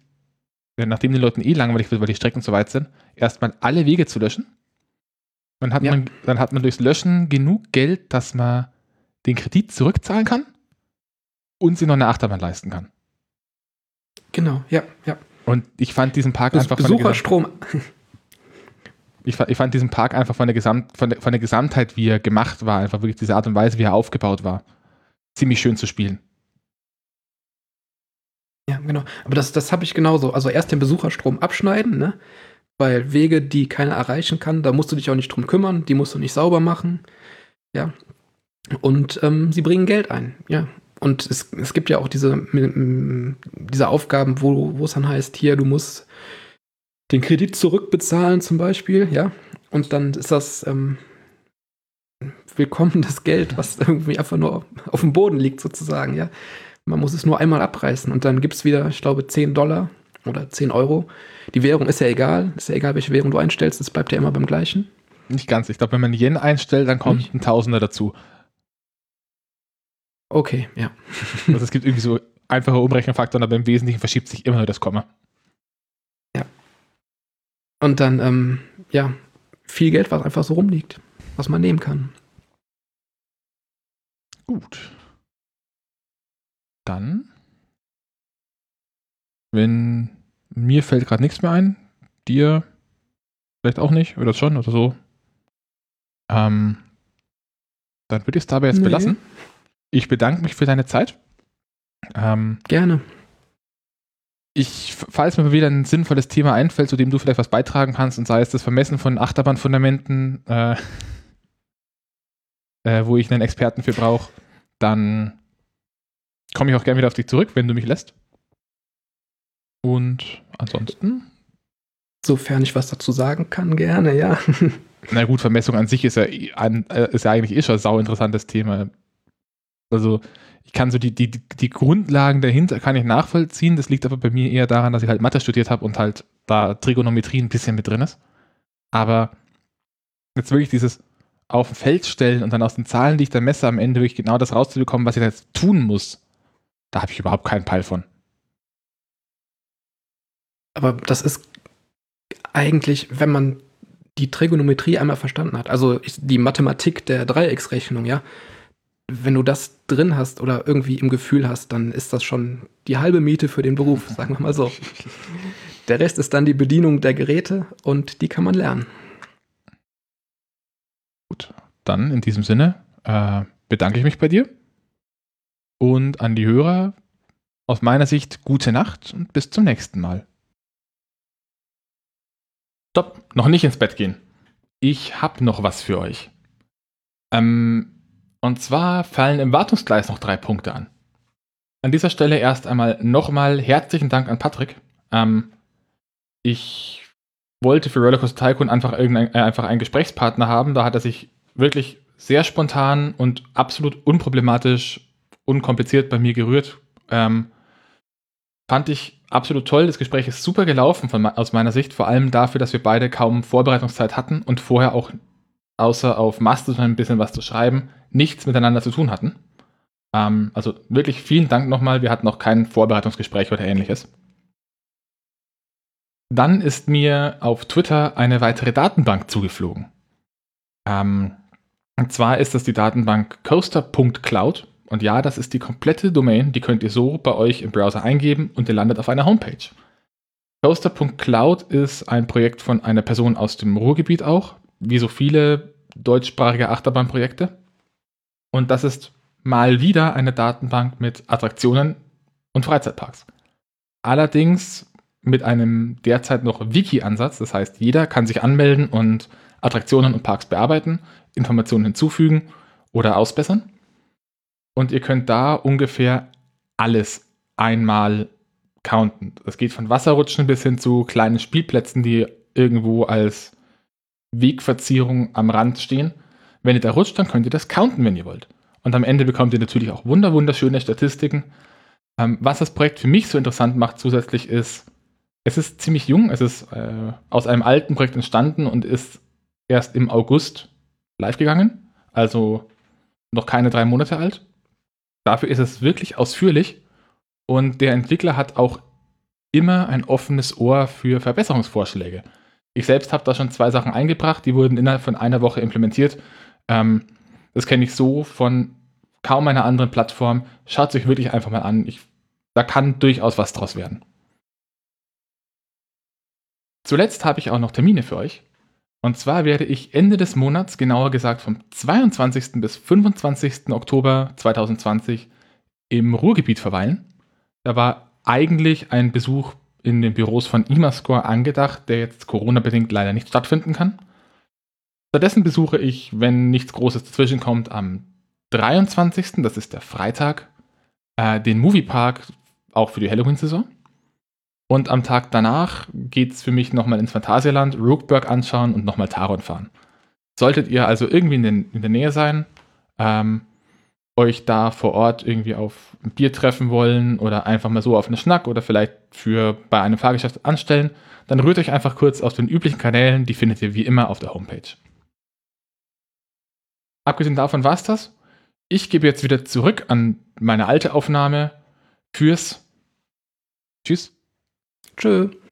nachdem den Leuten eh langweilig wird, weil die Strecken zu weit sind, erstmal alle Wege zu löschen. Dann hat, ja. man, dann hat man durchs Löschen genug Geld, dass man den Kredit zurückzahlen kann und sich noch eine Achterbahn leisten kann. Genau, ja, ja. Und ich fand diesen Park Bes einfach Besucherstrom. Ich, ich fand diesen Park einfach von der, Gesamt, von, der, von der Gesamtheit, wie er gemacht war, einfach wirklich diese Art und Weise, wie er aufgebaut war, ziemlich schön zu spielen. Ja, genau. Aber das, das habe ich genauso. Also erst den Besucherstrom abschneiden, ne? Weil Wege, die keiner erreichen kann, da musst du dich auch nicht drum kümmern, die musst du nicht sauber machen. Ja. Und ähm, sie bringen Geld ein, ja. Und es, es gibt ja auch diese, diese Aufgaben, wo, wo es dann heißt, hier, du musst den Kredit zurückbezahlen zum Beispiel, ja. Und dann ist das ähm, willkommenes Geld, was [LAUGHS] irgendwie einfach nur auf dem Boden liegt, sozusagen, ja. Man muss es nur einmal abreißen und dann gibt es wieder, ich glaube, 10 Dollar oder 10 Euro. Die Währung ist ja egal, ist ja egal, welche Währung du einstellst, es bleibt ja immer beim gleichen. Nicht ganz. Ich glaube, wenn man Yen einstellt, dann kommt ein Tausender dazu. Okay, ja. Also es gibt irgendwie so einfache Umrechnungsfaktoren, aber im Wesentlichen verschiebt sich immer nur das Komma. Und dann, ähm, ja, viel Geld, was einfach so rumliegt, was man nehmen kann. Gut. Dann, wenn mir fällt gerade nichts mehr ein, dir vielleicht auch nicht, oder schon, oder so, ähm, dann würde ich es dabei jetzt nee. belassen. Ich bedanke mich für deine Zeit. Ähm, Gerne. Ich, falls mir wieder ein sinnvolles Thema einfällt, zu dem du vielleicht was beitragen kannst, und sei es das Vermessen von Achterbahnfundamenten, äh, [LAUGHS] äh, wo ich einen Experten für brauche, dann komme ich auch gerne wieder auf dich zurück, wenn du mich lässt. Und ansonsten? Sofern ich was dazu sagen kann, gerne, ja. [LAUGHS] Na gut, Vermessung an sich ist ja, äh, ist ja eigentlich eh schon ein sau interessantes Thema. Also ich kann so die, die, die Grundlagen dahinter kann ich nachvollziehen. Das liegt aber bei mir eher daran, dass ich halt Mathe studiert habe und halt da Trigonometrie ein bisschen mit drin ist. Aber jetzt wirklich dieses auf ein Feld stellen und dann aus den Zahlen, die ich da messe, am Ende wirklich genau das rauszubekommen, was ich jetzt tun muss, da habe ich überhaupt keinen Peil von. Aber das ist eigentlich, wenn man die Trigonometrie einmal verstanden hat, also die Mathematik der Dreiecksrechnung, ja, wenn du das drin hast oder irgendwie im Gefühl hast, dann ist das schon die halbe Miete für den Beruf, [LAUGHS] sagen wir mal so. Der Rest ist dann die Bedienung der Geräte und die kann man lernen. Gut, dann in diesem Sinne äh, bedanke ich mich bei dir und an die Hörer aus meiner Sicht gute Nacht und bis zum nächsten Mal. Stopp, noch nicht ins Bett gehen. Ich habe noch was für euch. Ähm, und zwar fallen im Wartungsgleis noch drei Punkte an. An dieser Stelle erst einmal nochmal herzlichen Dank an Patrick. Ähm, ich wollte für Rollercoaster Tycoon einfach, irgendein, äh, einfach einen Gesprächspartner haben. Da hat er sich wirklich sehr spontan und absolut unproblematisch, unkompliziert bei mir gerührt. Ähm, fand ich absolut toll. Das Gespräch ist super gelaufen von, aus meiner Sicht, vor allem dafür, dass wir beide kaum Vorbereitungszeit hatten und vorher auch außer auf Mastodon ein bisschen was zu schreiben, nichts miteinander zu tun hatten. Ähm, also wirklich vielen Dank nochmal. Wir hatten noch kein Vorbereitungsgespräch oder ähnliches. Dann ist mir auf Twitter eine weitere Datenbank zugeflogen. Ähm, und zwar ist das die Datenbank coaster.cloud. Und ja, das ist die komplette Domain. Die könnt ihr so bei euch im Browser eingeben und ihr landet auf einer Homepage. Coaster.cloud ist ein Projekt von einer Person aus dem Ruhrgebiet auch, wie so viele deutschsprachige Achterbahnprojekte. Und das ist mal wieder eine Datenbank mit Attraktionen und Freizeitparks. Allerdings mit einem derzeit noch Wiki-Ansatz. Das heißt, jeder kann sich anmelden und Attraktionen und Parks bearbeiten, Informationen hinzufügen oder ausbessern. Und ihr könnt da ungefähr alles einmal counten. Das geht von Wasserrutschen bis hin zu kleinen Spielplätzen, die irgendwo als Wegverzierung am Rand stehen. Wenn ihr da rutscht, dann könnt ihr das counten, wenn ihr wollt. Und am Ende bekommt ihr natürlich auch wunder wunderschöne Statistiken. Ähm, was das Projekt für mich so interessant macht zusätzlich ist, es ist ziemlich jung, es ist äh, aus einem alten Projekt entstanden und ist erst im August live gegangen, also noch keine drei Monate alt. Dafür ist es wirklich ausführlich und der Entwickler hat auch immer ein offenes Ohr für Verbesserungsvorschläge. Ich selbst habe da schon zwei Sachen eingebracht, die wurden innerhalb von einer Woche implementiert. Ähm, das kenne ich so von kaum einer anderen Plattform. Schaut es euch wirklich einfach mal an. Ich, da kann durchaus was draus werden. Zuletzt habe ich auch noch Termine für euch. Und zwar werde ich Ende des Monats, genauer gesagt vom 22. bis 25. Oktober 2020, im Ruhrgebiet verweilen. Da war eigentlich ein Besuch in den Büros von Imascore angedacht, der jetzt Corona-bedingt leider nicht stattfinden kann. Stattdessen besuche ich, wenn nichts Großes dazwischenkommt, am 23., das ist der Freitag, äh, den Moviepark, auch für die Halloween-Saison. Und am Tag danach geht es für mich nochmal ins Phantasialand, Rookburg anschauen und nochmal Taron fahren. Solltet ihr also irgendwie in, den, in der Nähe sein, ähm, euch da vor Ort irgendwie auf ein Bier treffen wollen oder einfach mal so auf einen Schnack oder vielleicht für bei einem Fahrgeschäft anstellen, dann rührt euch einfach kurz auf den üblichen Kanälen, die findet ihr wie immer auf der Homepage. Abgesehen davon war es das. Ich gebe jetzt wieder zurück an meine alte Aufnahme fürs Tschüss. Tschüss.